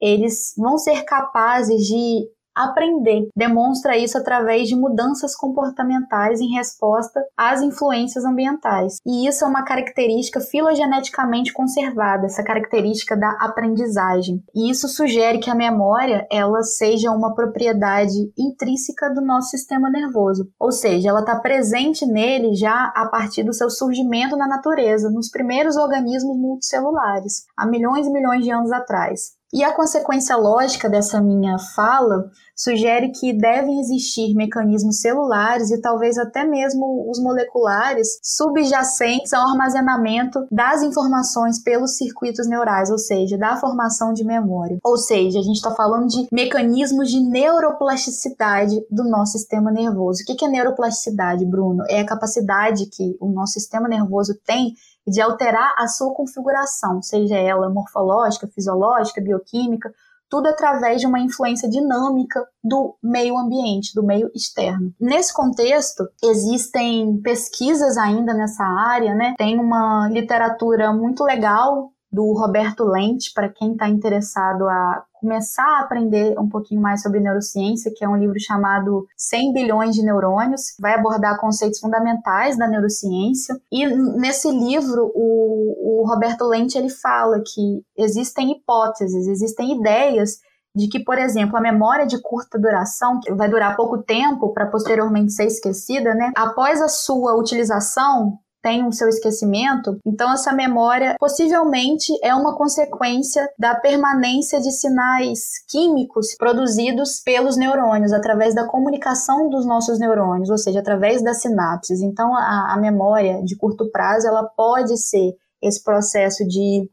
eles vão ser capazes de aprender. Demonstra isso através de mudanças comportamentais em resposta às influências ambientais. E isso é uma característica filogeneticamente conservada, essa característica da aprendizagem. E isso sugere que a memória ela seja uma propriedade intrínseca do nosso sistema nervoso, ou seja, ela está presente nele já a partir do seu surgimento na natureza, nos primeiros organismos multicelulares, há milhões e milhões de anos atrás. E a consequência lógica dessa minha fala sugere que devem existir mecanismos celulares e talvez até mesmo os moleculares subjacentes ao armazenamento das informações pelos circuitos neurais, ou seja, da formação de memória. Ou seja, a gente está falando de mecanismos de neuroplasticidade do nosso sistema nervoso. O que é neuroplasticidade, Bruno? É a capacidade que o nosso sistema nervoso tem de alterar a sua configuração, seja ela morfológica, fisiológica, bioquímica, tudo através de uma influência dinâmica do meio ambiente, do meio externo. Nesse contexto, existem pesquisas ainda nessa área, né? Tem uma literatura muito legal do Roberto Lente, para quem está interessado a começar a aprender um pouquinho mais sobre neurociência, que é um livro chamado 100 bilhões de neurônios, vai abordar conceitos fundamentais da neurociência. E nesse livro, o, o Roberto Lente ele fala que existem hipóteses, existem ideias de que, por exemplo, a memória de curta duração, que vai durar pouco tempo para posteriormente ser esquecida, né? Após a sua utilização, tem o seu esquecimento, então essa memória possivelmente é uma consequência da permanência de sinais químicos produzidos pelos neurônios através da comunicação dos nossos neurônios, ou seja, através das sinapses. Então a, a memória de curto prazo ela pode ser esse processo de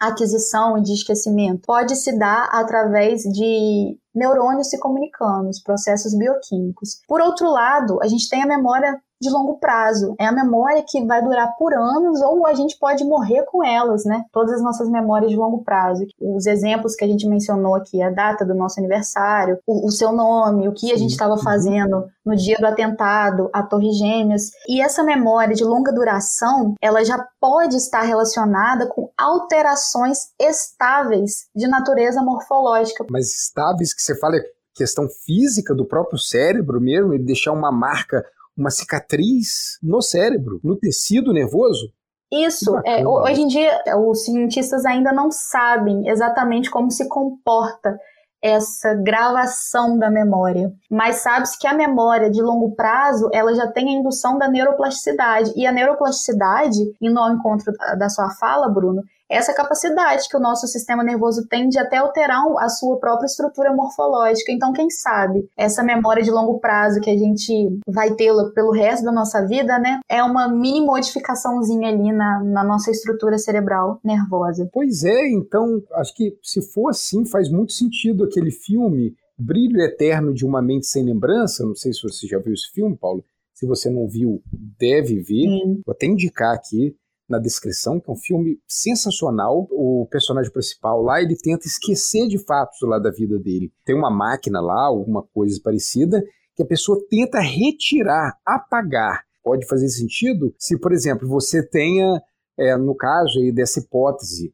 aquisição e de esquecimento pode se dar através de neurônios se comunicando, os processos bioquímicos. Por outro lado, a gente tem a memória de longo prazo. É a memória que vai durar por anos ou a gente pode morrer com elas, né? Todas as nossas memórias de longo prazo. Os exemplos que a gente mencionou aqui, a data do nosso aniversário, o, o seu nome, o que a gente estava fazendo no dia do atentado, a Torre Gêmeas. E essa memória de longa duração, ela já pode estar relacionada com alterações estáveis de natureza morfológica. Mas estáveis que você fala é questão física do próprio cérebro mesmo, ele deixar uma marca uma cicatriz no cérebro, no tecido nervoso. Isso, é, hoje em dia os cientistas ainda não sabem exatamente como se comporta essa gravação da memória, mas sabe-se que a memória de longo prazo ela já tem a indução da neuroplasticidade. E a neuroplasticidade, indo ao encontro da sua fala, Bruno, essa capacidade que o nosso sistema nervoso tem de até alterar a sua própria estrutura morfológica. Então, quem sabe essa memória de longo prazo que a gente vai tê-la pelo resto da nossa vida, né, é uma mini modificaçãozinha ali na, na nossa estrutura cerebral nervosa. Pois é, então acho que se for assim, faz muito sentido aquele filme Brilho Eterno de uma Mente Sem Lembrança. Não sei se você já viu esse filme, Paulo. Se você não viu, deve ver. Sim. Vou até indicar aqui na descrição, que é um filme sensacional. O personagem principal lá, ele tenta esquecer de fatos lá da vida dele. Tem uma máquina lá, alguma coisa parecida, que a pessoa tenta retirar, apagar. Pode fazer sentido se, por exemplo, você tenha, é, no caso aí dessa hipótese,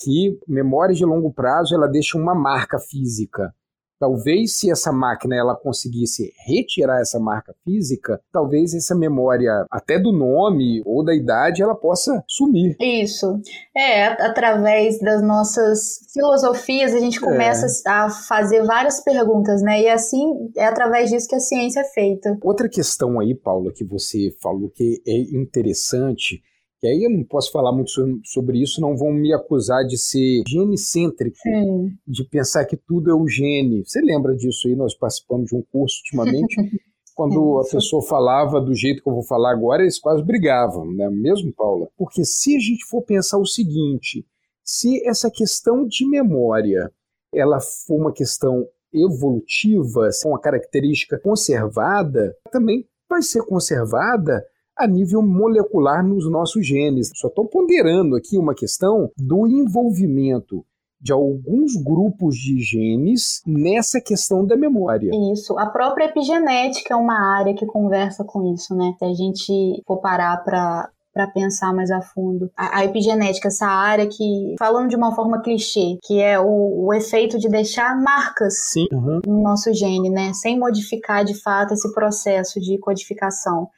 que memória de longo prazo ela deixa uma marca física. Talvez se essa máquina ela conseguisse retirar essa marca física, talvez essa memória até do nome ou da idade ela possa sumir. Isso. É, através das nossas filosofias a gente começa é. a fazer várias perguntas, né? E assim é através disso que a ciência é feita. Outra questão aí, Paula, que você falou que é interessante que aí eu não posso falar muito sobre isso, não vão me acusar de ser genecêntrico, Sim. de pensar que tudo é o gene. Você lembra disso aí? Nós participamos de um curso ultimamente, quando a pessoa falava do jeito que eu vou falar agora, eles quase brigavam, né? mesmo, Paula? Porque se a gente for pensar o seguinte, se essa questão de memória ela for uma questão evolutiva, uma característica conservada, também vai ser conservada a nível molecular nos nossos genes. Só estou ponderando aqui uma questão do envolvimento de alguns grupos de genes nessa questão da memória. Isso. A própria epigenética é uma área que conversa com isso, né? Se a gente for parar para para pensar mais a fundo. A, a, epigenética, essa área que, falando de uma forma clichê, que é o, o efeito de deixar marcas Sim, uhum. no nosso gene, né? Sem modificar de fato esse processo de codificação.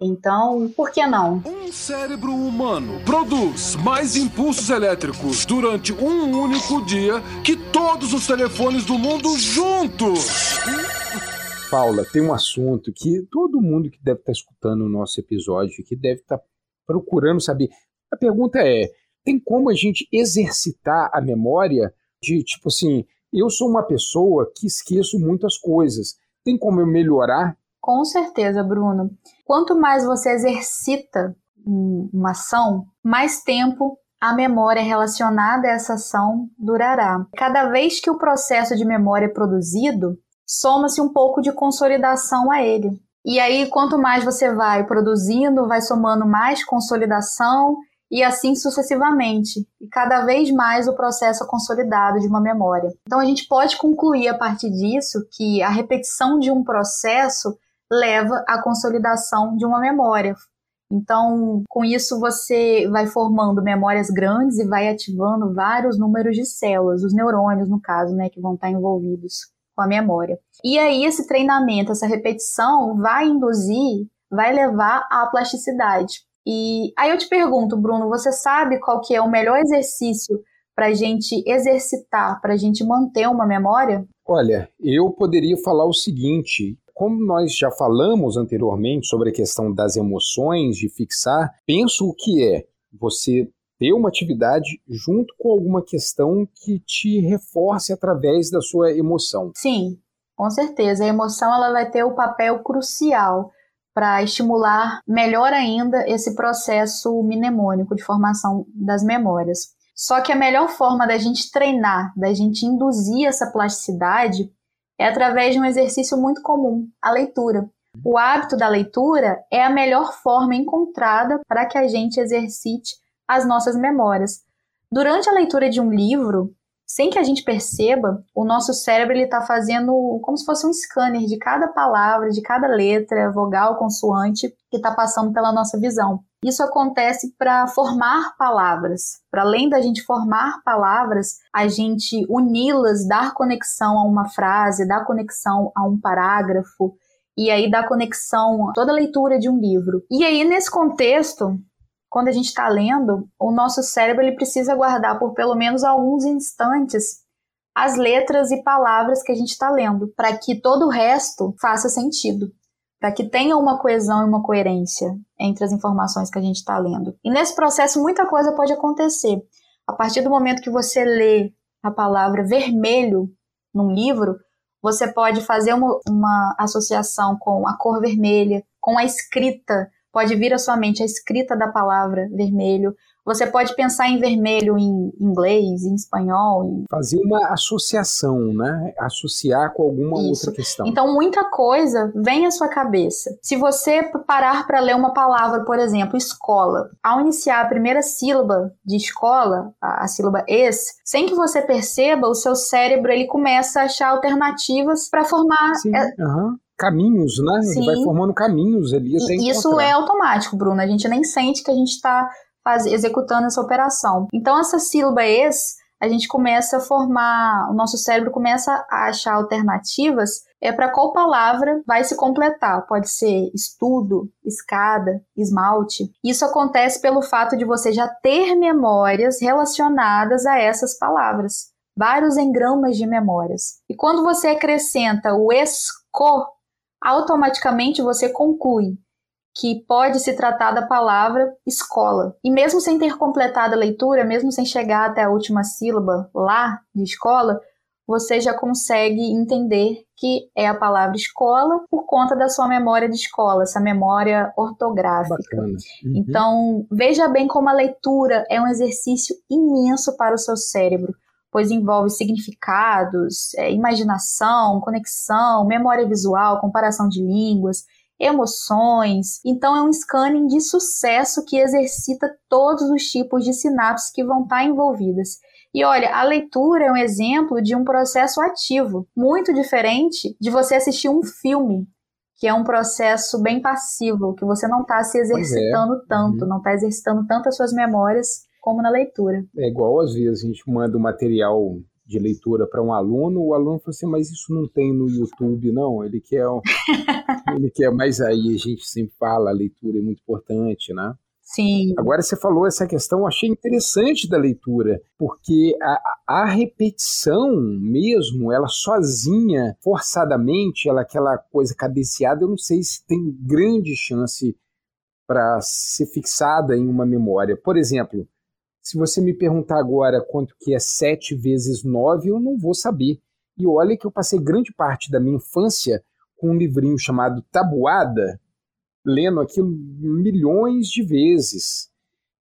Então, por que não? Um cérebro humano produz mais impulsos elétricos durante um único dia que todos os telefones do mundo juntos. Paula, tem um assunto que todo mundo que deve estar escutando o nosso episódio, que deve estar procurando saber. A pergunta é: tem como a gente exercitar a memória de tipo assim, eu sou uma pessoa que esqueço muitas coisas. Tem como eu melhorar com certeza, Bruno. Quanto mais você exercita uma ação, mais tempo a memória relacionada a essa ação durará. Cada vez que o processo de memória é produzido, soma-se um pouco de consolidação a ele. E aí, quanto mais você vai produzindo, vai somando mais consolidação e assim sucessivamente. E cada vez mais o processo é consolidado de uma memória. Então, a gente pode concluir a partir disso que a repetição de um processo leva à consolidação de uma memória. Então, com isso, você vai formando memórias grandes e vai ativando vários números de células, os neurônios, no caso, né, que vão estar envolvidos com a memória. E aí, esse treinamento, essa repetição, vai induzir, vai levar à plasticidade. E aí eu te pergunto, Bruno, você sabe qual que é o melhor exercício para a gente exercitar, para a gente manter uma memória? Olha, eu poderia falar o seguinte: como nós já falamos anteriormente sobre a questão das emoções, de fixar, penso o que é você ter uma atividade junto com alguma questão que te reforce através da sua emoção. Sim, com certeza. A emoção ela vai ter o papel crucial para estimular melhor ainda esse processo mnemônico de formação das memórias. Só que a melhor forma da gente treinar, da gente induzir essa plasticidade, é através de um exercício muito comum, a leitura. O hábito da leitura é a melhor forma encontrada para que a gente exercite as nossas memórias. Durante a leitura de um livro, sem que a gente perceba, o nosso cérebro está fazendo como se fosse um scanner de cada palavra, de cada letra, vogal, consoante que está passando pela nossa visão. Isso acontece para formar palavras. Para além da gente formar palavras, a gente uni-las, dar conexão a uma frase, dar conexão a um parágrafo, e aí dar conexão a toda a leitura de um livro. E aí, nesse contexto, quando a gente está lendo, o nosso cérebro ele precisa guardar por pelo menos alguns instantes as letras e palavras que a gente está lendo, para que todo o resto faça sentido, para que tenha uma coesão e uma coerência entre as informações que a gente está lendo. E nesse processo, muita coisa pode acontecer. A partir do momento que você lê a palavra vermelho num livro, você pode fazer uma, uma associação com a cor vermelha, com a escrita pode vir à sua mente a escrita da palavra vermelho. Você pode pensar em vermelho em inglês, em espanhol. Em... Fazer uma associação, né? Associar com alguma Isso. outra questão. Então, muita coisa vem à sua cabeça. Se você parar para ler uma palavra, por exemplo, escola, ao iniciar a primeira sílaba de escola, a, a sílaba es, sem que você perceba, o seu cérebro ele começa a achar alternativas para formar. Sim, uhum caminhos, né? Sim. Ele vai formando caminhos ali até Isso encontrar. é automático, Bruno. A gente nem sente que a gente está executando essa operação. Então, essa sílaba es, a gente começa a formar, o nosso cérebro começa a achar alternativas é para qual palavra vai se completar. Pode ser estudo, escada, esmalte. Isso acontece pelo fato de você já ter memórias relacionadas a essas palavras. Vários engramas de memórias. E quando você acrescenta o esco automaticamente você conclui que pode se tratar da palavra escola. E mesmo sem ter completado a leitura, mesmo sem chegar até a última sílaba lá de escola, você já consegue entender que é a palavra escola por conta da sua memória de escola, essa memória ortográfica. Uhum. Então, veja bem como a leitura é um exercício imenso para o seu cérebro pois envolve significados, é, imaginação, conexão, memória visual, comparação de línguas, emoções. Então é um scanning de sucesso que exercita todos os tipos de sinapses que vão estar envolvidas. E olha, a leitura é um exemplo de um processo ativo, muito diferente de você assistir um filme, que é um processo bem passivo, que você não está se é. exercitando é. tanto, uhum. não está exercitando tanto as suas memórias como na leitura. É igual às vezes a gente manda o um material de leitura para um aluno, o aluno fala assim, mas isso não tem no YouTube, não. Ele quer, ele quer, mas aí a gente sempre fala, a leitura é muito importante, né? Sim. Agora você falou essa questão, achei interessante da leitura, porque a, a repetição mesmo, ela sozinha, forçadamente, ela aquela coisa cadenciada, eu não sei se tem grande chance para ser fixada em uma memória. Por exemplo, se você me perguntar agora quanto que é 7 vezes 9, eu não vou saber. E olha que eu passei grande parte da minha infância com um livrinho chamado Tabuada, lendo aquilo milhões de vezes.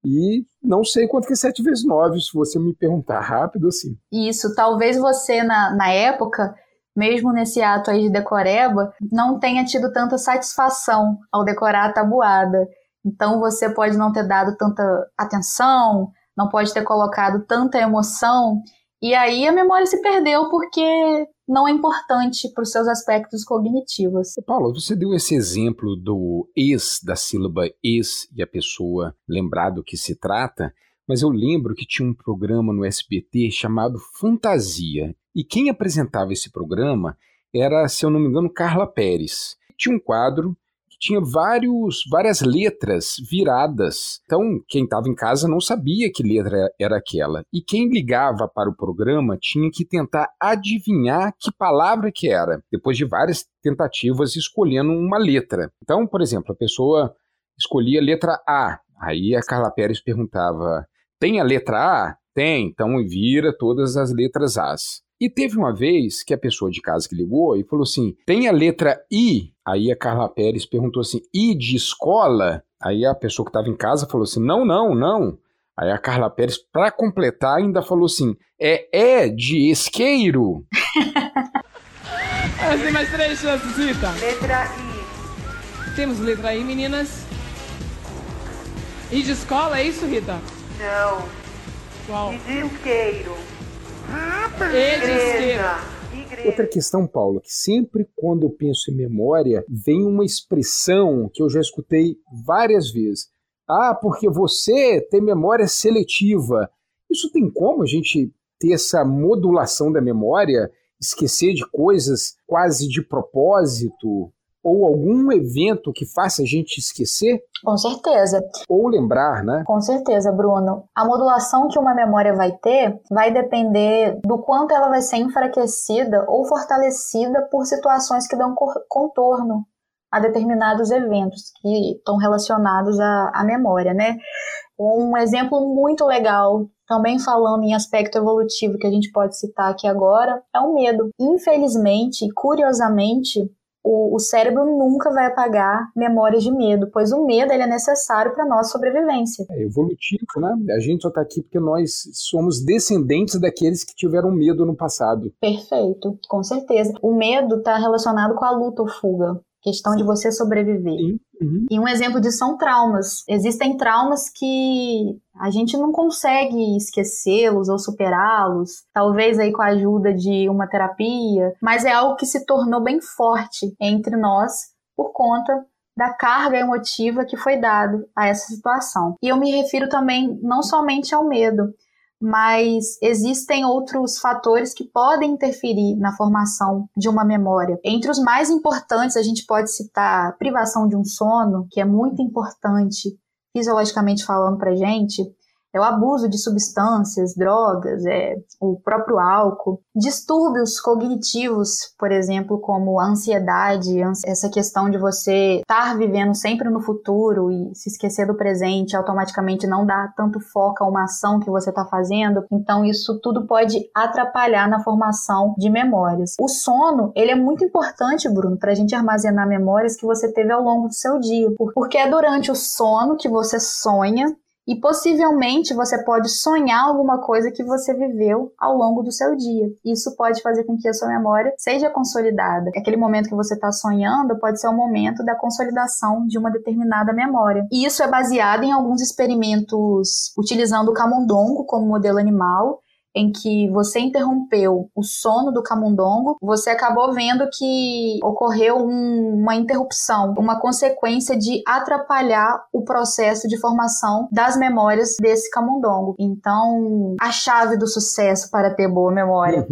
E não sei quanto que é 7 vezes 9, se você me perguntar rápido assim. Isso, talvez você na, na época, mesmo nesse ato aí de decoreba, não tenha tido tanta satisfação ao decorar a tabuada. Então você pode não ter dado tanta atenção, não pode ter colocado tanta emoção. E aí a memória se perdeu porque não é importante para os seus aspectos cognitivos. Paulo, você deu esse exemplo do ex, da sílaba ex e a pessoa lembrar do que se trata, mas eu lembro que tinha um programa no SBT chamado Fantasia. E quem apresentava esse programa era, se eu não me engano, Carla Pérez. Tinha um quadro tinha vários, várias letras viradas. Então, quem estava em casa não sabia que letra era aquela. E quem ligava para o programa tinha que tentar adivinhar que palavra que era, depois de várias tentativas escolhendo uma letra. Então, por exemplo, a pessoa escolhia a letra A. Aí a Carla Pérez perguntava: "Tem a letra A?" Tem, então vira todas as letras As. E teve uma vez que a pessoa de casa que ligou e falou assim: tem a letra I? Aí a Carla Pérez perguntou assim: I de escola? Aí a pessoa que estava em casa falou assim: não, não, não. Aí a Carla Pérez, para completar, ainda falou assim: é é de isqueiro. Têm mais três chances, Rita. Letra I. Temos letra I, meninas. I de escola, é isso, Rita? Não. Qual? E de isqueiro. Outra questão, Paula, que sempre quando eu penso em memória, vem uma expressão que eu já escutei várias vezes. Ah, porque você tem memória seletiva. Isso tem como a gente ter essa modulação da memória, esquecer de coisas quase de propósito, ou algum evento que faça a gente esquecer, Com certeza. ou lembrar, né? Com certeza, Bruno. A modulação que uma memória vai ter vai depender do quanto ela vai ser enfraquecida ou fortalecida por situações que dão contorno a determinados eventos que estão relacionados à, à memória, né? Um exemplo muito legal, também falando em aspecto evolutivo que a gente pode citar aqui agora, é o medo. Infelizmente, curiosamente, o, o cérebro nunca vai apagar memórias de medo, pois o medo ele é necessário para nossa sobrevivência. É evolutivo, né? A gente só está aqui porque nós somos descendentes daqueles que tiveram medo no passado. Perfeito, com certeza. O medo está relacionado com a luta ou fuga, questão de você sobreviver. Sim. Uhum. E um exemplo disso são traumas. Existem traumas que a gente não consegue esquecê-los ou superá-los, talvez aí com a ajuda de uma terapia, mas é algo que se tornou bem forte entre nós por conta da carga emotiva que foi dado a essa situação. E eu me refiro também não somente ao medo, mas existem outros fatores que podem interferir na formação de uma memória. Entre os mais importantes, a gente pode citar privação de um sono, que é muito importante fisiologicamente falando para gente, é o abuso de substâncias, drogas, é o próprio álcool, distúrbios cognitivos, por exemplo, como ansiedade, essa questão de você estar vivendo sempre no futuro e se esquecer do presente, automaticamente não dar tanto foco a uma ação que você está fazendo. Então isso tudo pode atrapalhar na formação de memórias. O sono, ele é muito importante, Bruno, para a gente armazenar memórias que você teve ao longo do seu dia, porque é durante o sono que você sonha e possivelmente você pode sonhar alguma coisa que você viveu ao longo do seu dia. Isso pode fazer com que a sua memória seja consolidada. Aquele momento que você está sonhando pode ser o momento da consolidação de uma determinada memória. E isso é baseado em alguns experimentos utilizando o camundongo como modelo animal em que você interrompeu o sono do camundongo, você acabou vendo que ocorreu um, uma interrupção, uma consequência de atrapalhar o processo de formação das memórias desse camundongo. Então, a chave do sucesso para ter boa memória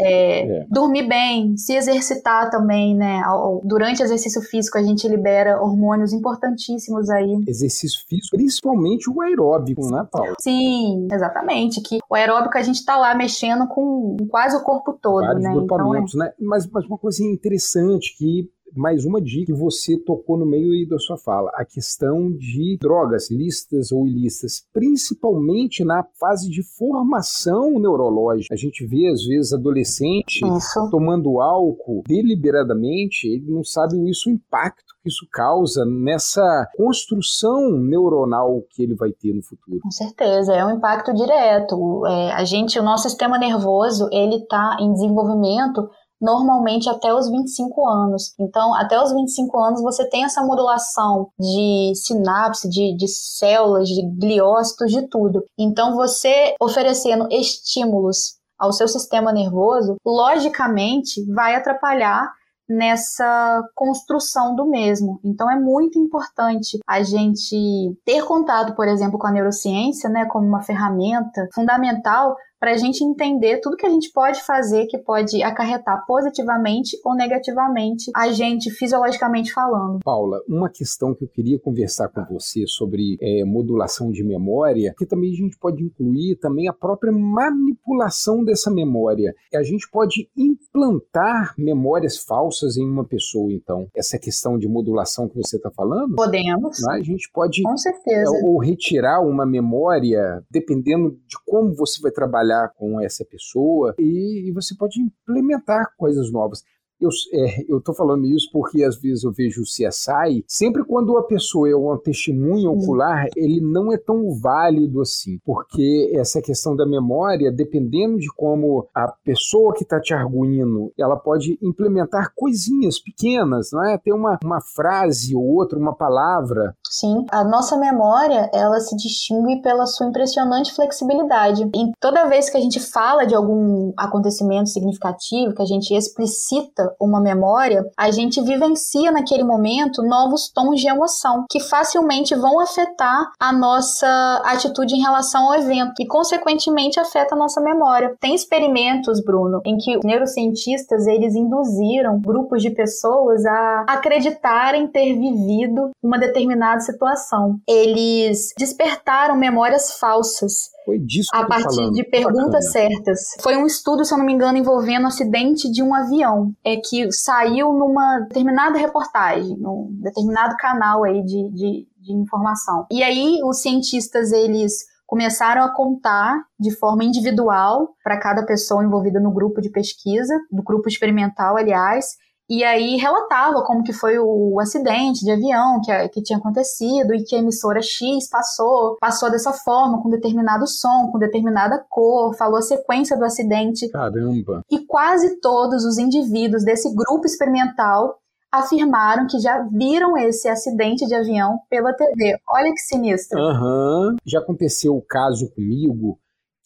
é, É. dormir bem, se exercitar também, né? Durante o exercício físico a gente libera hormônios importantíssimos aí Exercício físico, principalmente o aeróbico, né, Paulo? Sim, exatamente. Que o aeróbico a gente tá lá mexendo com quase o corpo todo, Vários né? Então, é, grupamentos, né? Mas, mas uma coisa interessante que mais uma dica que você tocou no meio da sua fala, a questão de drogas lícitas ou ilícitas, principalmente na fase de formação neurológica. A gente vê às vezes adolescente isso. tomando álcool deliberadamente, ele não sabe o isso o impacto que isso causa nessa construção neuronal que ele vai ter no futuro. Com certeza, é um impacto direto. É, a gente, o nosso sistema nervoso, ele tá em desenvolvimento normalmente até os 25 anos. Então, até os 25 anos você tem essa modulação de sinapse, de, de células, de gliócitos, de tudo. Então, você oferecendo estímulos ao seu sistema nervoso, logicamente vai atrapalhar nessa construção do mesmo. Então é muito importante a gente ter contato, por exemplo, com a neurociência, né, como uma ferramenta fundamental para a gente entender tudo que a gente pode fazer que pode acarretar positivamente ou negativamente a gente fisiologicamente falando. Paula, uma questão que eu queria conversar com você sobre é, modulação de memória, que também a gente pode incluir também a própria manipulação dessa memória. A gente pode implantar memórias falsas em uma pessoa, então. Essa questão de modulação que você está falando, Podemos, né, a gente pode com certeza. é, ou retirar uma memória, dependendo de como você vai trabalhar com essa pessoa, e, e você pode implementar coisas novas. Eu, é, tô falando isso porque às vezes eu vejo o CSI, sempre quando a pessoa é uma testemunha hum. ocular, ele não é tão válido assim, porque essa questão da memória, dependendo de como a pessoa que está te arguindo, ela pode implementar coisinhas pequenas, não é? Ter uma, uma frase ou outra, uma palavra. Sim, a nossa memória, ela se distingue pela sua impressionante flexibilidade. E toda vez que a gente fala de algum acontecimento significativo, que a gente explicita uma memória, a gente vivencia naquele momento novos tons de emoção que facilmente vão afetar a nossa atitude em relação ao evento e, consequentemente, afeta a nossa memória. Tem experimentos, Bruno, em que neurocientistas eles induziram grupos de pessoas a acreditarem ter vivido uma determinada situação. Eles despertaram memórias falsas foi disso a partir falando. de perguntas Bacana. certas. Foi um estudo, se eu não me engano, envolvendo o acidente de um avião, é que saiu numa determinada reportagem, num determinado canal aí de, de, de informação. E aí os cientistas eles começaram a contar de forma individual para cada pessoa envolvida no grupo de pesquisa, do grupo experimental, aliás, e aí relatava como que foi o acidente de avião que, que tinha acontecido e que a emissora X passou, passou dessa forma, com determinado som, com determinada cor, falou a sequência do acidente. Caramba! E quase todos os indivíduos desse grupo experimental afirmaram que já viram esse acidente de avião pela TV. Olha que sinistro. Aham. Uhum. Já aconteceu o caso comigo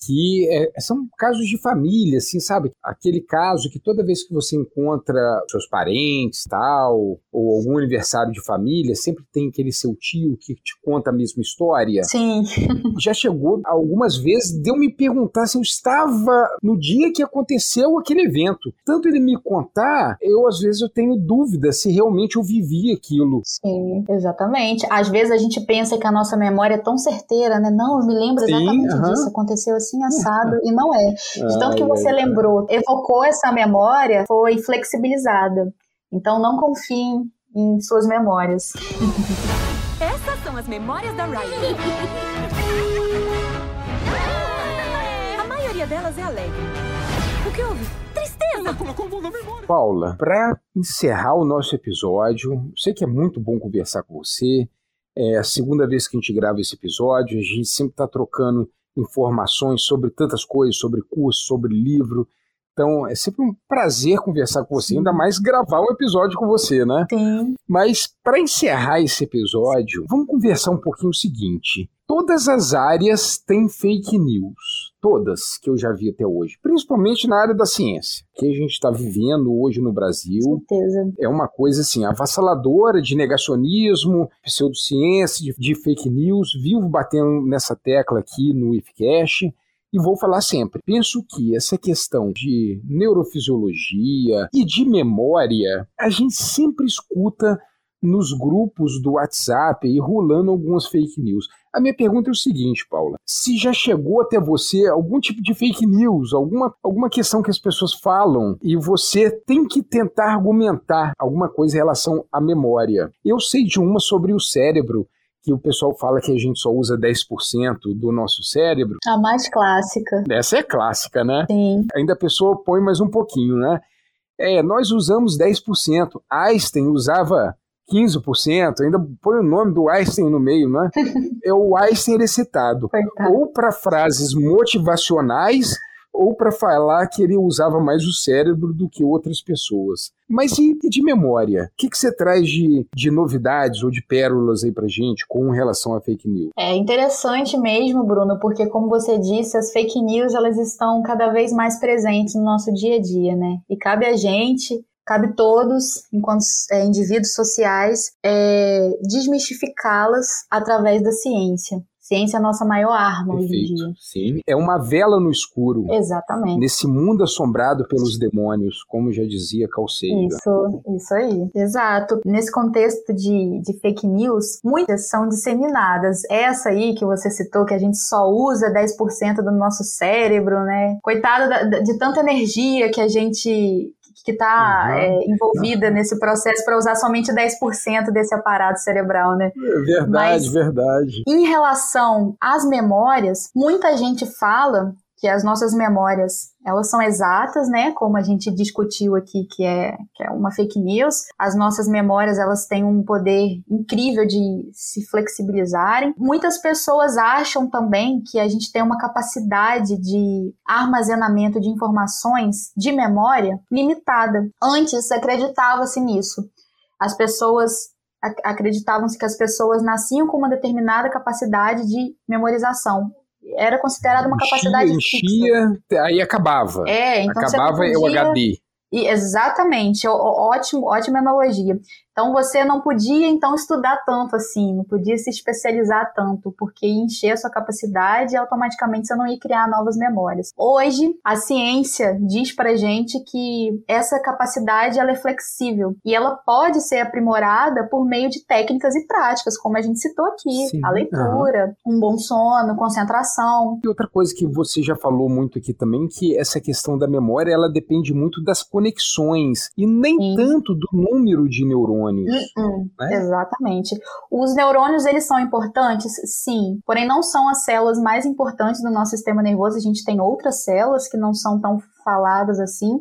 que é, são casos de família, assim, sabe? Aquele caso que toda vez que você encontra seus parentes, tal, ou algum aniversário de família, sempre tem aquele seu tio que te conta a mesma história. Sim. Já chegou algumas vezes de eu me perguntar se eu estava no dia que aconteceu aquele evento. Tanto ele me contar, eu às vezes eu tenho dúvida se realmente eu vivi aquilo. Sim, exatamente. Às vezes a gente pensa que a nossa memória é tão certeira, né? Não, eu me lembro exatamente Sim, uh -huh. disso, aconteceu assim assim assado e não é. De tanto que você lembrou, evocou essa memória, foi flexibilizada. Então não confiem em suas memórias. Essas são as memórias da Riley. A maioria delas é alegre. O que houve? Tristeza! Paula, para encerrar o nosso episódio, sei que é muito bom conversar com você. É a segunda vez que a gente grava esse episódio, a gente sempre está trocando informações sobre tantas coisas, sobre curso, sobre livro. Então, é sempre um prazer conversar com você, ainda mais gravar um episódio com você, né? Sim. Mas, para encerrar esse episódio, vamos conversar um pouquinho o seguinte. Todas as áreas têm fake news. Todas que eu já vi até hoje. Principalmente na área da ciência. Que a gente está vivendo hoje no Brasil. Certeza. É uma coisa assim, avassaladora de negacionismo, pseudociência, de, de fake news. Vivo batendo nessa tecla aqui no IFCash e vou falar sempre. Penso que essa questão de neurofisiologia e de memória, a gente sempre escuta nos grupos do WhatsApp e rolando algumas fake news. A minha pergunta é o seguinte, Paula: se já chegou até você algum tipo de fake news, alguma, alguma questão que as pessoas falam e você tem que tentar argumentar alguma coisa em relação à memória. Eu sei de uma sobre o cérebro que o pessoal fala que a gente só usa 10% do nosso cérebro. A mais clássica. Essa é clássica, né? Sim. Ainda a pessoa põe mais um pouquinho, né? É, nós usamos 10%. Einstein usava 15%, ainda põe o nome do Einstein no meio, né? É o Einstein ele é citado. Coitado. Ou para frases motivacionais ou para falar que ele usava mais o cérebro do que outras pessoas. Mas e, de memória? O que, que você traz de, de novidades ou de pérolas aí pra gente com relação a fake news? É interessante mesmo, Bruno, porque como você disse, as fake news elas estão cada vez mais presentes no nosso dia a dia, né? E cabe a gente cabe todos, enquanto é, indivíduos sociais, é, desmistificá-las através da ciência. Ciência é a nossa maior arma Perfeito. hoje em dia. Sim, é uma vela no escuro. Exatamente. Nesse mundo assombrado pelos demônios, como já dizia Sagan. Isso, isso aí. Exato. Nesse contexto de, de fake news, muitas são disseminadas. Essa aí que você citou, que a gente só usa 10% do nosso cérebro, né? Coitado da, de tanta energia que a gente que está uhum. é, envolvida nesse processo para usar somente 10% desse aparato cerebral, né? É verdade, Mas, verdade. Em relação às memórias, muita gente fala que as nossas memórias, elas são exatas, né? Como a gente discutiu aqui, que é, que é uma fake news. As nossas memórias, elas têm um poder incrível de se flexibilizarem. Muitas pessoas acham também que a gente tem uma capacidade de armazenamento de informações de memória limitada. Antes acreditava-se nisso. As pessoas acreditavam-se que as pessoas nasciam com uma determinada capacidade de memorização era considerada uma capacidade enchia, enchia, fixa. aí acabava. É, então acabava podia... o HD. E, exatamente, ótimo, ótima analogia. Então você não podia então estudar tanto assim, não podia se especializar tanto, porque ia encher a sua capacidade e automaticamente você não ia criar novas memórias. Hoje, a ciência diz pra gente que essa capacidade ela é flexível e ela pode ser aprimorada por meio de técnicas e práticas, como a gente citou aqui, Sim, a leitura, uhum. um bom sono, concentração. E outra coisa que você já falou muito aqui também, que essa questão da memória, ela depende muito das conexões e nem Sim. tanto do número de neurônios neurônios. Uh -uh, né? Exatamente. Os neurônios, eles são importantes? Sim. Porém, não são as células mais importantes do nosso sistema nervoso. A gente tem outras células que não são tão faladas assim.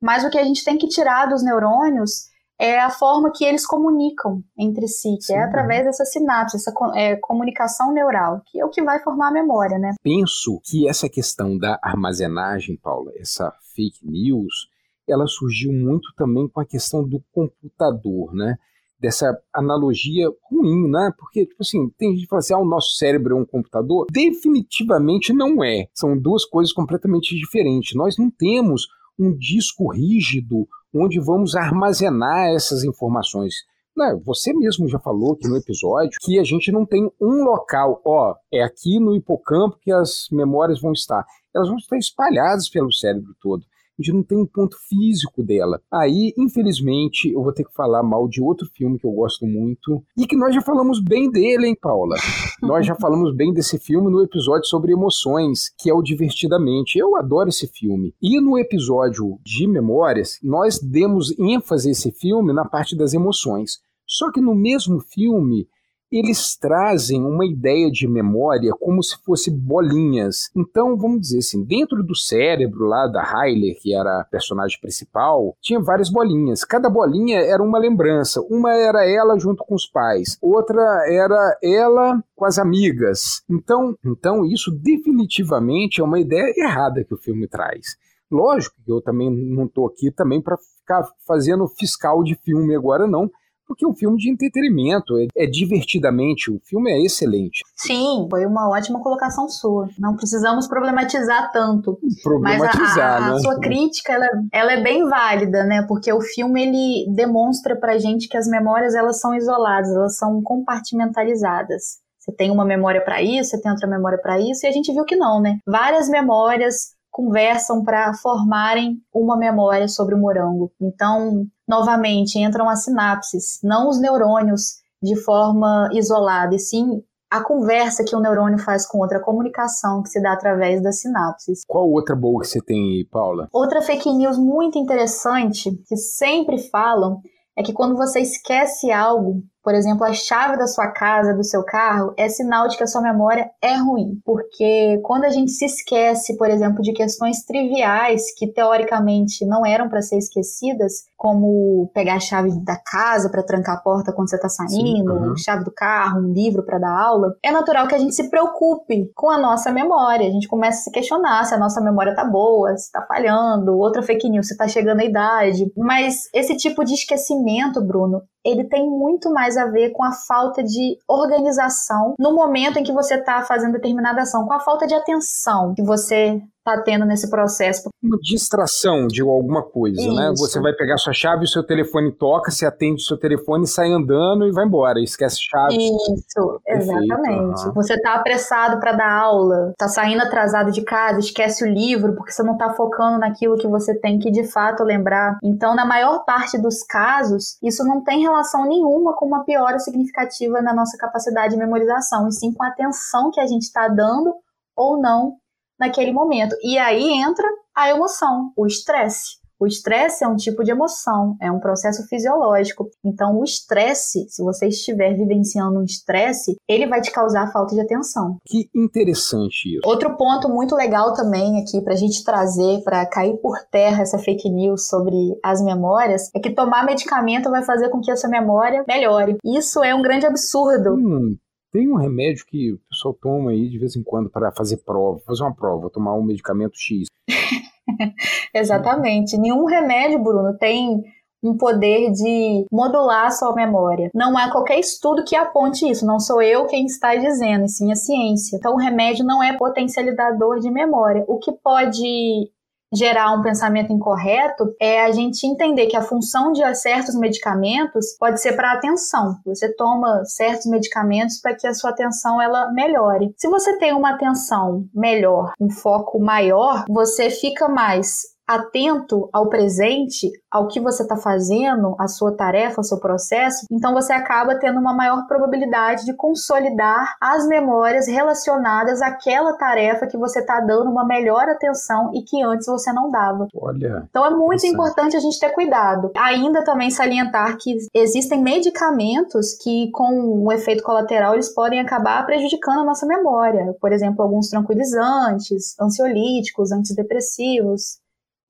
Mas o que a gente tem que tirar dos neurônios é a forma que eles comunicam entre si, que é Sim. é através dessa sinapse, essa é, comunicação neural, que é o que vai formar a memória, né? Penso que essa questão da armazenagem, Paula, essa fake news, ela surgiu muito também com a questão do computador, né? Dessa analogia ruim, né? Porque, tipo assim, tem gente que fala assim, ah, o nosso cérebro é um computador. Definitivamente não é. São duas coisas completamente diferentes. Nós não temos um disco rígido onde vamos armazenar essas informações. Não, você mesmo já falou aqui no episódio que a gente não tem um local, ó, é aqui no hipocampo que as memórias vão estar. Elas vão estar espalhadas pelo cérebro todo a gente não tem um ponto físico dela. Aí, infelizmente, eu vou ter que falar mal de outro filme que eu gosto muito e que nós já falamos bem dele, hein, Paula? nós já falamos bem desse filme no episódio sobre emoções, que é o Divertidamente. Eu adoro esse filme. E no episódio de Memórias, nós demos ênfase a esse filme na parte das emoções. Só que no mesmo filme, eles trazem uma ideia de memória como se fosse bolinhas. Então, vamos dizer assim, dentro do cérebro lá da Hyler, que era a personagem principal, tinha várias bolinhas. Cada bolinha era uma lembrança. Uma era ela junto com os pais, outra era ela com as amigas. Então, então isso definitivamente é uma ideia errada que o filme traz. Lógico que eu também não estou aqui também para ficar fazendo fiscal de filme agora não, porque é um filme de entretenimento, é, é, divertidamente, o filme é excelente. Sim, foi uma ótima colocação sua. Não precisamos problematizar tanto. Problematizar, Mas a, a, né? a sua crítica, ela, ela, é bem válida, né? Porque o filme, ele demonstra pra gente que as memórias, elas são isoladas, elas são compartimentalizadas. Você tem uma memória para isso, você tem outra memória para isso, e a gente viu que não, né? Várias memórias conversam para formarem uma memória sobre o morango. Então, novamente, entram as sinapses, não os neurônios de forma isolada, e sim a conversa que o neurônio faz com outra, a comunicação que se dá através das sinapses. Qual outra boa que você tem aí, Paula? Outra fake news muito interessante que sempre falam é que quando você esquece algo, por exemplo, a chave da sua casa, do seu carro, é sinal de que a sua memória é ruim. Porque quando a gente se esquece, por exemplo, de questões triviais que teoricamente não eram para ser esquecidas, como pegar a chave da casa para trancar a porta quando você está saindo, Sim, uhum. chave do carro, um livro para dar aula, é natural que a gente se preocupe com a nossa memória. A gente começa a se questionar se a nossa memória tá boa, se tá falhando, outra fake news, se tá chegando a idade. Mas esse tipo de esquecimento, Bruno, ele tem muito mais a ver com a falta de organização no momento em que você está fazendo determinada ação, com a falta de atenção que você está tendo nesse processo. Uma distração de alguma coisa, Isso. né? Você vai pegar sua chave, o seu telefone toca, você atende o seu telefone, sai andando e vai embora, esquece chave. Isso, exatamente. Uhum. Você está apressado para dar aula, está saindo atrasado de casa, esquece o livro porque você não está focando naquilo que você tem que de fato lembrar. Então, na maior parte dos casos, isso não tem relação nenhuma com uma piora significativa na nossa capacidade de memorização, e sim com a atenção que a gente está dando ou não naquele momento. E aí entra a emoção, o estresse. O estresse é um tipo de emoção, é um processo fisiológico. Então, o estresse, se você estiver vivenciando um estresse, ele vai te causar falta de atenção. Que interessante isso. Outro ponto muito legal também aqui para a gente trazer, para cair por terra essa fake news sobre as memórias, é que tomar medicamento vai fazer com que a sua memória melhore. Isso é um grande absurdo. Hum. Tem um remédio que o pessoal toma aí de vez em quando para fazer prova, fazer uma prova, tomar um medicamento X. Exatamente. Nenhum remédio, Bruno, tem um poder de modular a sua memória. Não há qualquer estudo que aponte isso, não sou eu quem está dizendo, e sim a ciência. Então, o remédio não é potencializador de memória. O que pode gerar um pensamento incorreto é a gente entender que a função de certos medicamentos pode ser para atenção. Você toma certos medicamentos para que a sua atenção ela melhore. Se você tem uma atenção melhor, um foco maior, você fica mais atento ao presente, ao que você está fazendo, a sua tarefa, o seu processo, então você acaba tendo uma maior probabilidade de consolidar as memórias relacionadas àquela tarefa que você está dando uma melhor atenção e que antes você não dava. Olha. Então é muito importante a gente ter cuidado. Ainda também salientar que existem medicamentos que, com um efeito colateral, eles podem acabar prejudicando a nossa memória. Por exemplo, alguns tranquilizantes, ansiolíticos, antidepressivos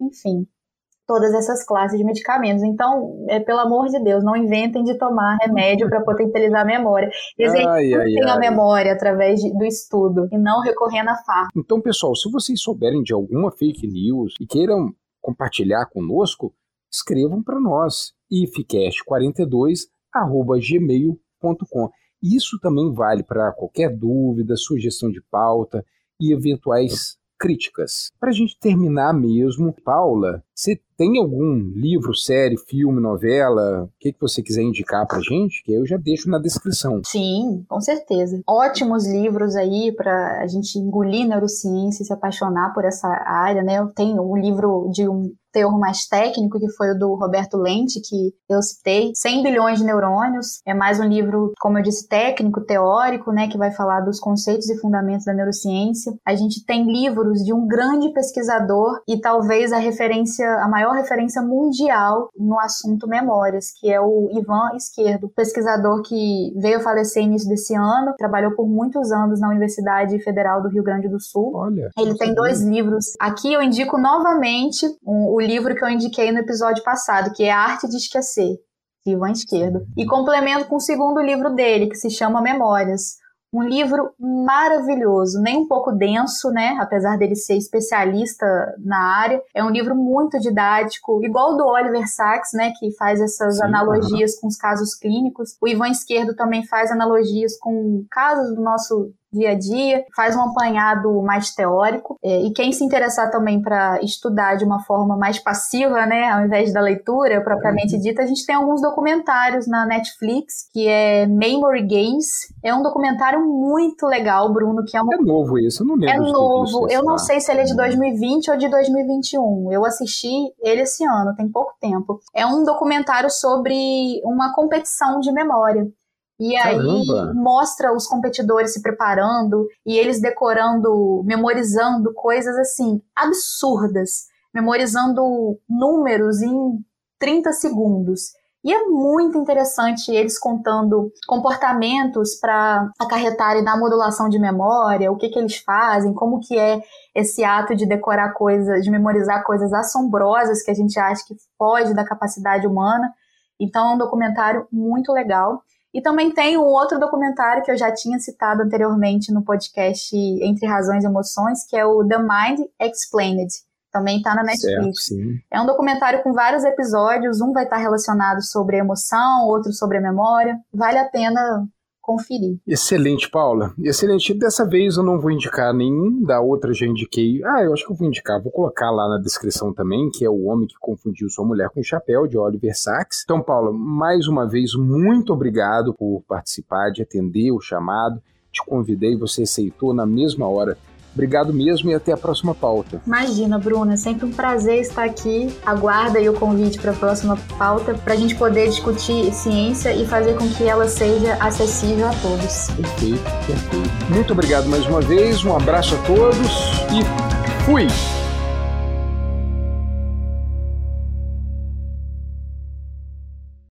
enfim, todas essas classes de medicamentos. Então, é, pelo amor de Deus, não inventem de tomar remédio para potencializar a memória. Exercitem a memória através de, do estudo e não recorrendo a fármaco. Então, pessoal, se vocês souberem de alguma fake news e queiram compartilhar conosco, escrevam para nós ifcast42@gmail.com. Isso também vale para qualquer dúvida, sugestão de pauta e eventuais críticas. Para a gente terminar mesmo, Paula, você tem algum livro, série, filme, novela, o que, que você quiser indicar pra gente? Que eu já deixo na descrição. Sim, com certeza. Ótimos livros aí para a gente engolir neurociência e se apaixonar por essa área, né? Eu tenho um livro de um teor mais técnico, que foi o do Roberto Lente, que eu citei, 100 bilhões de neurônios. É mais um livro, como eu disse, técnico, teórico, né, que vai falar dos conceitos e fundamentos da neurociência. A gente tem livros de um grande pesquisador e talvez a referência, a maior referência mundial no assunto memórias, que é o Ivan Esquerdo, pesquisador que veio falecer início desse ano, trabalhou por muitos anos na Universidade Federal do Rio Grande do Sul. Olha. Ele tem dois livros. Aqui eu indico novamente um, o livro que eu indiquei no episódio passado, que é A Arte de Esquecer, de Ivan Esquerdo. E complemento com o segundo livro dele, que se chama Memórias. Um livro maravilhoso, nem um pouco denso, né? Apesar dele ser especialista na área. É um livro muito didático, igual o do Oliver Sacks, né? Que faz essas Sim, analogias com os casos clínicos. O Ivan Esquerdo também faz analogias com casos do nosso dia a dia, faz um apanhado mais teórico. É, e quem se interessar também para estudar de uma forma mais passiva, né, ao invés da leitura propriamente uhum. dita, a gente tem alguns documentários na Netflix, que é Memory Games. É um documentário muito legal, Bruno, que é um... É novo isso, eu não lembro. É novo. Eu não sei se ele é de 2020 uhum. ou de 2021. Eu assisti ele esse ano, tem pouco tempo. É um documentário sobre uma competição de memória. E aí Caramba. mostra os competidores se preparando e eles decorando, memorizando coisas assim absurdas, memorizando números em 30 segundos. E é muito interessante eles contando comportamentos para acarretarem na modulação de memória, o que, que eles fazem, como que é esse ato de decorar coisas, de memorizar coisas assombrosas que a gente acha que foge da capacidade humana. Então é um documentário muito legal. E também tem um outro documentário que eu já tinha citado anteriormente no podcast Entre Razões e Emoções, que é o The Mind Explained. Também está na Netflix. Certo, é um documentário com vários episódios, um vai estar relacionado sobre a emoção, outro sobre a memória. Vale a pena conferir. Excelente, Paula. Excelente. Dessa vez eu não vou indicar nenhum, da outra já indiquei. Ah, eu acho que eu vou indicar, vou colocar lá na descrição também, que é O Homem que Confundiu Sua Mulher com o Chapéu, de Oliver Sacks. Então, Paula, mais uma vez, muito obrigado por participar, de atender o chamado. Te convidei, você aceitou na mesma hora. Obrigado mesmo e até a próxima pauta. Imagina, Bruna, é sempre um prazer estar aqui. Aguarda aí o convite para a próxima pauta para a gente poder discutir ciência e fazer com que ela seja acessível a todos. Perfeito, perfeito. Muito obrigado mais uma vez, um abraço a todos e fui!